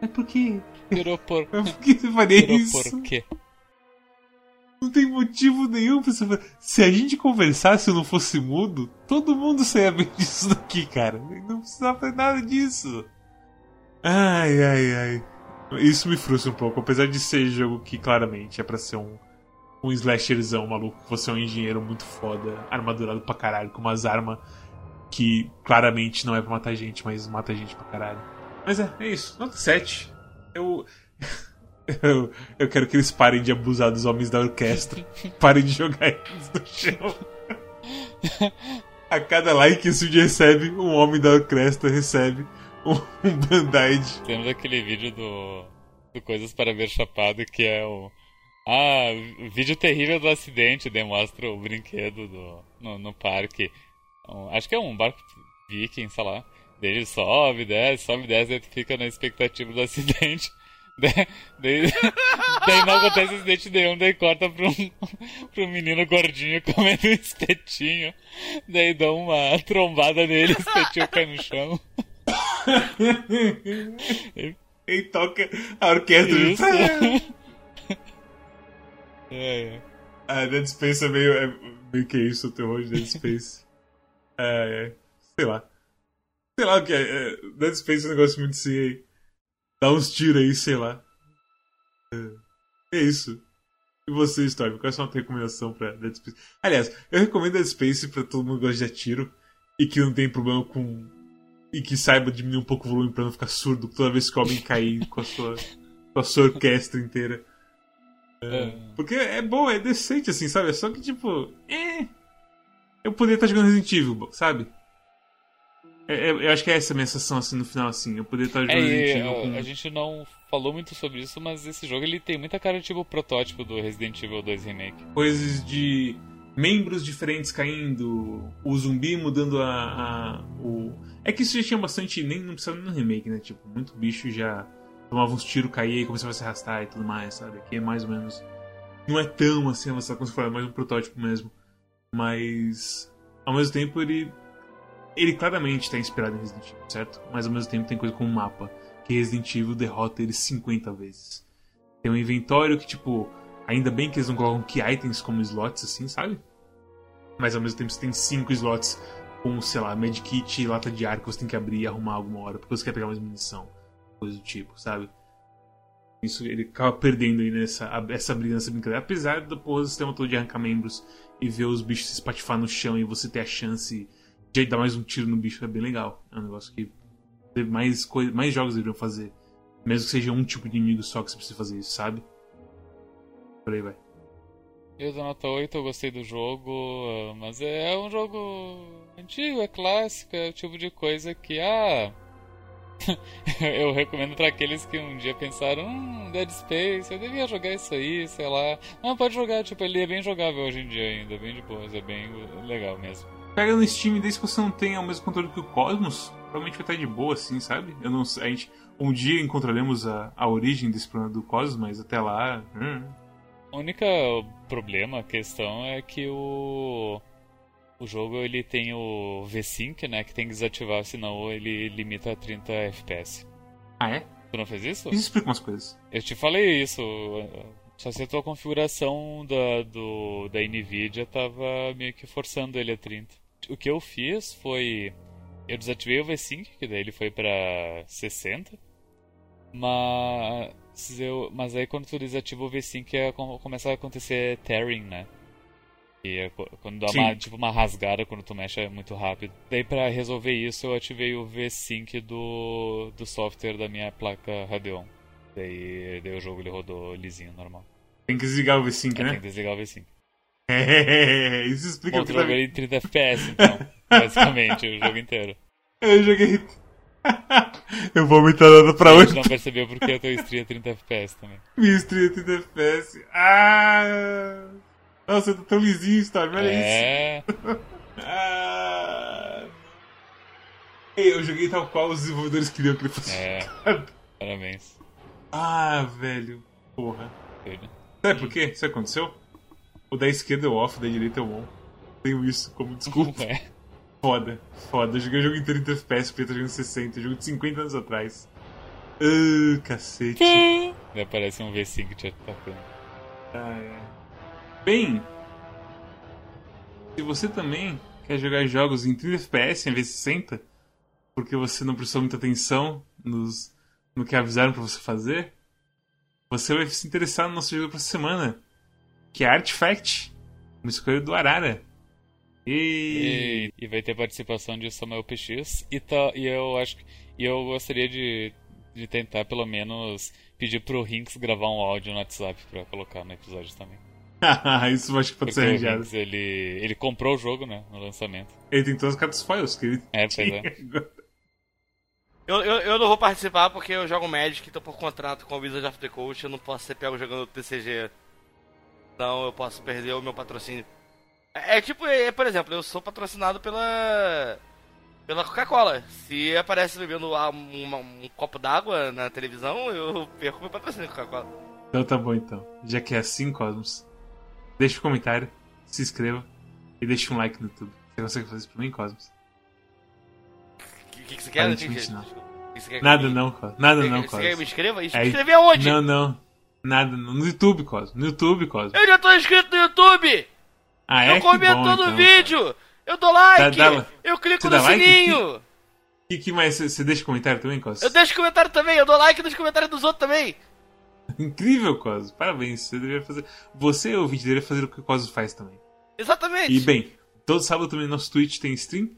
É porque. Virou por. É porque você faria isso? por quê? Não tem motivo nenhum pra você fazer. Se a gente conversasse e não fosse mudo, todo mundo saia bem disso daqui, cara. Não precisava fazer nada disso. Ai, ai, ai. Isso me frustra um pouco, apesar de ser jogo que claramente é pra ser um, um slasherzão maluco. Você é um engenheiro muito foda, armadurado pra caralho, com umas armas que claramente não é pra matar gente, mas mata gente pra caralho. Mas é, é isso. Nota 7. Eu. Eu, eu quero que eles parem de abusar dos homens da orquestra. parem de jogar eles no chão. A cada like que o recebe, um homem da orquestra recebe um, um band-aid. Temos aquele vídeo do, do Coisas para Ver Chapado que é o. Ah, vídeo terrível do acidente, demonstra o brinquedo do, no, no parque. Um, acho que é um barco viking, sei lá. Ele sobe, desce, sobe, desce, e fica na expectativa do acidente. Daí, daí, não acontece acidente nenhum, daí corta pra um, pra um menino gordinho comendo um espetinho. Daí dá uma trombada nele, o espetinho cai no chão. e toca a orquestra. Isso. é, é. A Dead Space é meio, é meio que isso, o terror de Dead Space. É, é, sei lá. Sei lá o que é. é Dead Space é um negócio muito assim. Dá uns tiros aí, sei lá. É, é isso. E você, Storm, qual é a sua recomendação pra Dead Space? Aliás, eu recomendo Dead Space pra todo mundo que gosta de tiro e que não tem problema com. e que saiba diminuir um pouco o volume pra não ficar surdo toda vez que o homem cair com a sua, com a sua orquestra inteira. É, porque é bom, é decente assim, sabe? É só que tipo. É. Eu poderia estar jogando Resident Evil, sabe? É, é, eu acho que é essa a minha sensação assim no final, assim. Eu poderia estar jogando É, Resident Evil com. a gente não falou muito sobre isso, mas esse jogo ele tem muita cara de tipo protótipo do Resident Evil 2 Remake. coisas de membros diferentes caindo, o zumbi mudando a, a- o é que isso já tinha bastante nem não precisava nem no remake, né? Tipo, muito bicho já tomava uns tiros, caía e começava a se arrastar e tudo mais, sabe? Aqui é mais ou menos não é tão assim avançado como se for, é mais um protótipo mesmo. Mas ao mesmo tempo ele ele claramente está inspirado em Resident Evil, certo? Mas ao mesmo tempo tem coisa como um mapa que Resident Evil derrota ele 50 vezes. Tem um inventório que, tipo, ainda bem que eles não colocam key items como slots, assim, sabe? Mas ao mesmo tempo você tem cinco slots com, sei lá, medkit e lata de ar que você tem que abrir e arrumar alguma hora, porque você quer pegar mais munição, coisa do tipo, sabe? Isso ele acaba perdendo aí nessa essa briga, nessa brincadeira. Apesar do porra, do sistema todo de arrancar membros e ver os bichos se espatifar no chão e você ter a chance de dar mais um tiro no bicho é bem legal. É um negócio que mais, mais jogos deveriam fazer. Mesmo que seja um tipo de inimigo só que você precisa fazer isso, sabe? Por aí vai. Eu dou nota 8, eu gostei do jogo, mas é um jogo antigo, é clássico, é o tipo de coisa que, ah. eu recomendo pra aqueles que um dia pensaram, hum, Dead Space, eu devia jogar isso aí, sei lá. Não, pode jogar, tipo, ele é bem jogável hoje em dia ainda, bem de boas, é bem legal mesmo. Pega no Steam, desde que você não tenha o mesmo controle que o Cosmos, provavelmente vai estar de boa, assim, sabe? Eu não sei, a gente, um dia encontraremos a, a origem desse problema do Cosmos, mas até lá. hum. O único problema, a questão é que o o jogo ele tem o V-Sync, né, que tem que desativar, senão ele limita a 30 FPS. Ah, é? Tu não fez isso? Isso explica umas coisas. Eu te falei isso. Só se a tua configuração da, do, da Nvidia tava meio que forçando ele a 30. O que eu fiz foi. Eu desativei o V-Sync, que daí ele foi pra 60. Mas, eu, mas aí quando tu desativa o V-Sync é, com- começa a acontecer tearing, né? E é quando dá Sim. uma, tipo uma rasgada quando tu mexe é muito rápido. Daí pra resolver isso eu ativei o V-Sync do, do software da minha placa Radeon. Daí, daí o jogo ele rodou lisinho, normal. Tem que desligar o V5, Aí tem né? que desligar o V-Sync. É, isso explica Bom, tu em 30 FPS então, basicamente, o jogo inteiro. Eu joguei. eu vou a nota pra A 8. gente não percebeu porque a tua stream é 30 FPS também. Minha é 30 FPS. Ah! Nossa, tá tão lisinho, Storm, olha isso. É, Ah. Ei, Eu joguei tal qual os desenvolvedores queriam que ele fosse. é. Parabéns. Ah, velho. Porra. Sabe por quê? Sabe o que aconteceu? O da esquerda é o off, o da direita é o on. Tenho isso como desculpa. É. Foda, foda. Eu joguei o jogo em 30 FPS, porque tá jogando 60. Jogo de 50 anos atrás. Ah, cacete. Daí aparece um V-Sync te atacando. Ah, é. Bem, se você também quer jogar jogos em 30 FPS em vez de 60, porque você não prestou muita atenção nos, no que avisaram pra você fazer, você vai se interessar no nosso jogo pra semana, que é Artifact, uma escolha do Arara. E... E, e vai ter participação de Samuel PX. E, tá, e eu acho que. E eu gostaria de, de tentar pelo menos pedir pro Rinks gravar um áudio no WhatsApp pra colocar no episódio também. Isso eu acho que pode Porque ser arranjado. Rinks, ele, ele comprou o jogo, né? No lançamento. Ele tem todas as cartas foils que ele É, pois é. Eu, eu, eu não vou participar porque eu jogo Magic e tô por contrato com o Wizard of the Coast. Eu não posso ser pego jogando TCG. Então eu posso perder o meu patrocínio. É, é tipo, é, por exemplo, eu sou patrocinado pela. pela Coca-Cola. Se aparece bebendo uma- um copo d'água na televisão, eu perco meu patrocínio Coca-Cola. Então tá bom então. Já que é assim, Cosmos, deixa um comentário, se inscreva e deixa um like no YouTube. Você consegue fazer isso pra mim, Cosmos? O que, que, que você quer? Não Aparentemente entendi. não. O que você quer que Nada não, Cosmos. Nada não, quer- Você quer me Cosmos. inscreva? Isso É- me inscrever aonde? Não, não. Nada. No YouTube, Cosmos. No YouTube, Cosmos. Eu já tô inscrito no YouTube! Ah, é? eu Que comento bom, todo então, vídeo! Eu dou like! Dá- dá- eu clico no like? sininho! E que mais? Você- deixa comentário também, Cosmos? Eu deixo comentário também, eu dou like nos comentários dos outros também! Incrível, Cosmos. Parabéns. Você deveria fazer. Você, ouvinte, deveria fazer o que o Cosmos faz também. Exatamente! E bem, todo sábado também no nosso Twitch tem stream.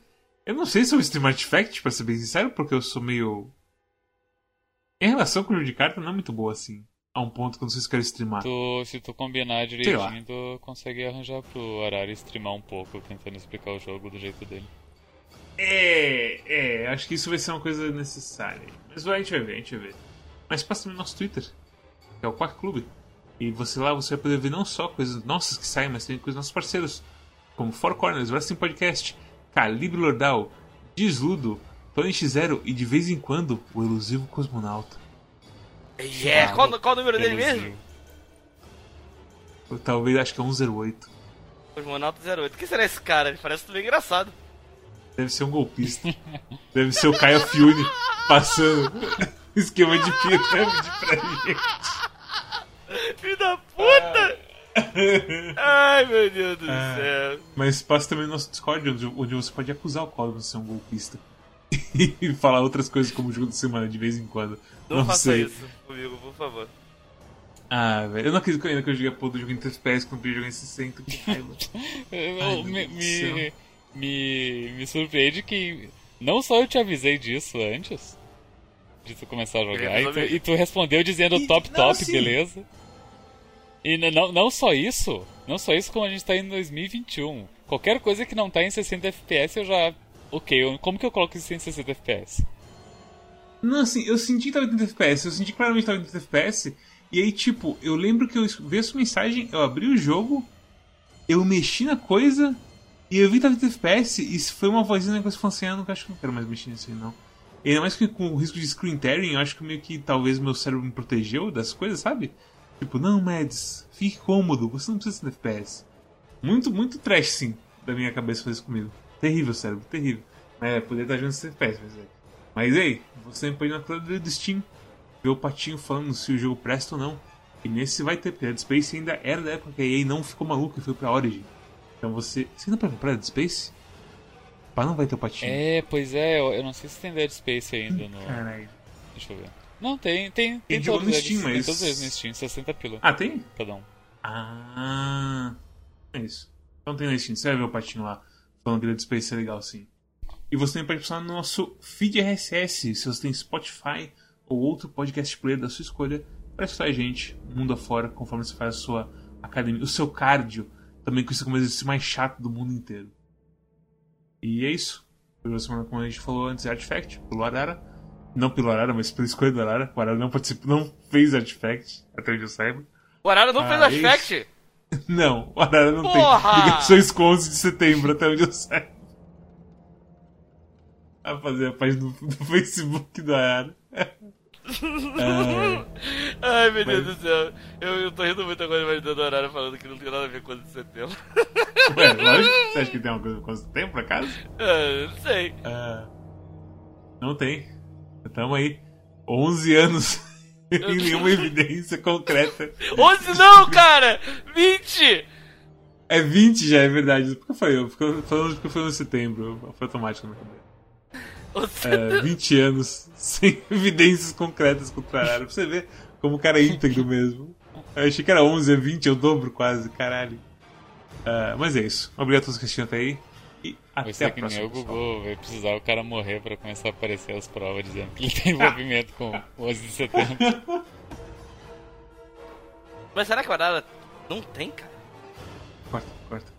Eu não sei se eu stream Artifact, pra ser bem sincero, porque eu sou meio. Em relação com o jogo de carta, não é muito boa assim. A um ponto que eu não sei se quero streamar. Tu, se tu combinar direitinho, tu consegue arranjar pro Arara streamar um pouco, tentando explicar o jogo do jeito dele. É, é, acho que isso vai ser uma coisa necessária. Mas a gente vai ver, a gente vai ver. Mas passa também no nosso Twitter, que é o Quack Clube. E você lá você vai poder ver não só coisas nossas que saem, mas também coisas dos nossos parceiros, como Four Corners, Wrestling Podcast, Calibre Lordal, Desludo, Tony X0 e de vez em quando o elusivo Cosmonauta. Yeah. Qual, qual o número dele mesmo? Talvez acho que é 108. Cosmonauta 08. Quem será esse cara? Ele parece tudo engraçado. Deve ser um golpista. Deve ser o Caio Fiune passando esquema de pirâmide pra gente. Filho da puta! Ai, meu Deus do Ah. céu. Mas passa também no nosso Discord, onde, onde você pode acusar o Cosmo de ser um golpista. e falar outras coisas como o jogo da semana de vez em quando. Não, faça sei. isso comigo, por favor. Ah, velho. Eu não acredito ainda que eu joguei a porra do jogo em 3 FPS quando eu joguei em 60. Que raiva. Me, me, me, me surpreende que não só eu te avisei disso antes de tu começar a jogar, e tu, e tu respondeu dizendo E- top não, top, sim. beleza? E não, não só isso, não só isso, como a gente tá em 2021. Qualquer coisa que não tá em 60 FPS eu já. Ok, eu- como que eu coloco isso em 60 FPS? Não, assim, eu senti que tava em 30 FPS. Eu senti claramente que tava em 30 FPS. E aí, tipo, eu lembro que eu vi essa mensagem, eu abri o jogo, eu mexi na coisa, e eu vi que tava em 30 FPS, e foi uma vozinha que eu falei assim, ah, não, acho que não quero mais mexer nisso aí, não. E ainda mais que com o risco de screen tearing, eu acho que meio que talvez meu cérebro me protegeu das coisas, sabe? Tipo, não, Mads, fique cômodo, você não precisa de 30 FPS. Muito, muito trash, sim, da minha cabeça fazer isso comigo. Terrível, cérebro, terrível. É, poder estar jogando 60 FPS, mas é. Mas ei, você pode ir na conta do Steam, ver o Patinho falando se o jogo presta ou não. E nesse vai ter, porque Dead Space ainda era da época que a EA não ficou maluca e foi pra Origin. Então você. Você ainda pra comprar Dead Space? Pá, não vai ter o Patinho. É, pois é, eu, não sei se tem Dead Space ainda no. Caralho. Deixa eu ver. Não, tem, tem, tem, Tem jogo todos no Steam, tem mas- todos eles no Steam, 60 pila Ah, tem? cada um. Ah. É isso. Então tem na Steam, você vai ver o Patinho lá falando que Dead Space é legal sim. E você também pode passar no nosso feed RSS, se você tem Spotify ou outro podcast player da sua escolha, para escutar a gente, mundo afora, conforme você faz a sua academia, o seu cardio, também conhecido como exercício mais chato do mundo inteiro. E é isso. Pela semana, como a gente falou antes, é Artifact, pelo Arara. Não pelo Arara, mas pela escolha do Arara. O Arara não participou, não fez Artifact, até onde eu saiba. O Arara não fez Ah, Aspect? Não, o Arara não Porra! tem ligações com 11 de setembro, até onde eu saiba. A fazer a página do, do Facebook do Arara. Ah, Ai, meu Mas- Deus do céu. Eu, eu tô rindo muito agora imaginando o Arara falando que não tem nada a ver com 11 de setembro. ué, lógico, você acha que tem uma coisa com 11 de setembro, por acaso? Ah, não sei. Ah, não tem. Tamo aí. 11 anos sem nenhuma evidência concreta. 11 não, cara! 20! É 20 já, é verdade. Por que foi eu? Falando que foi no setembro. Foi automático na cabeça. Você- É, 20 anos sem evidências concretas contra o Arara. Pra você ver como o cara é íntegro mesmo. Eu achei que era 11, é 20, é o dobro quase, caralho. Ah, mas é isso. Obrigado a todos que assistiram até aí. E até ser a que nem próxima. o pessoal. Gugu, vai precisar o cara morrer pra começar a aparecer as provas dizendo que ele tem envolvimento com o 11 de setembro. Mas será que o Arara não tem, cara? Corta, corta.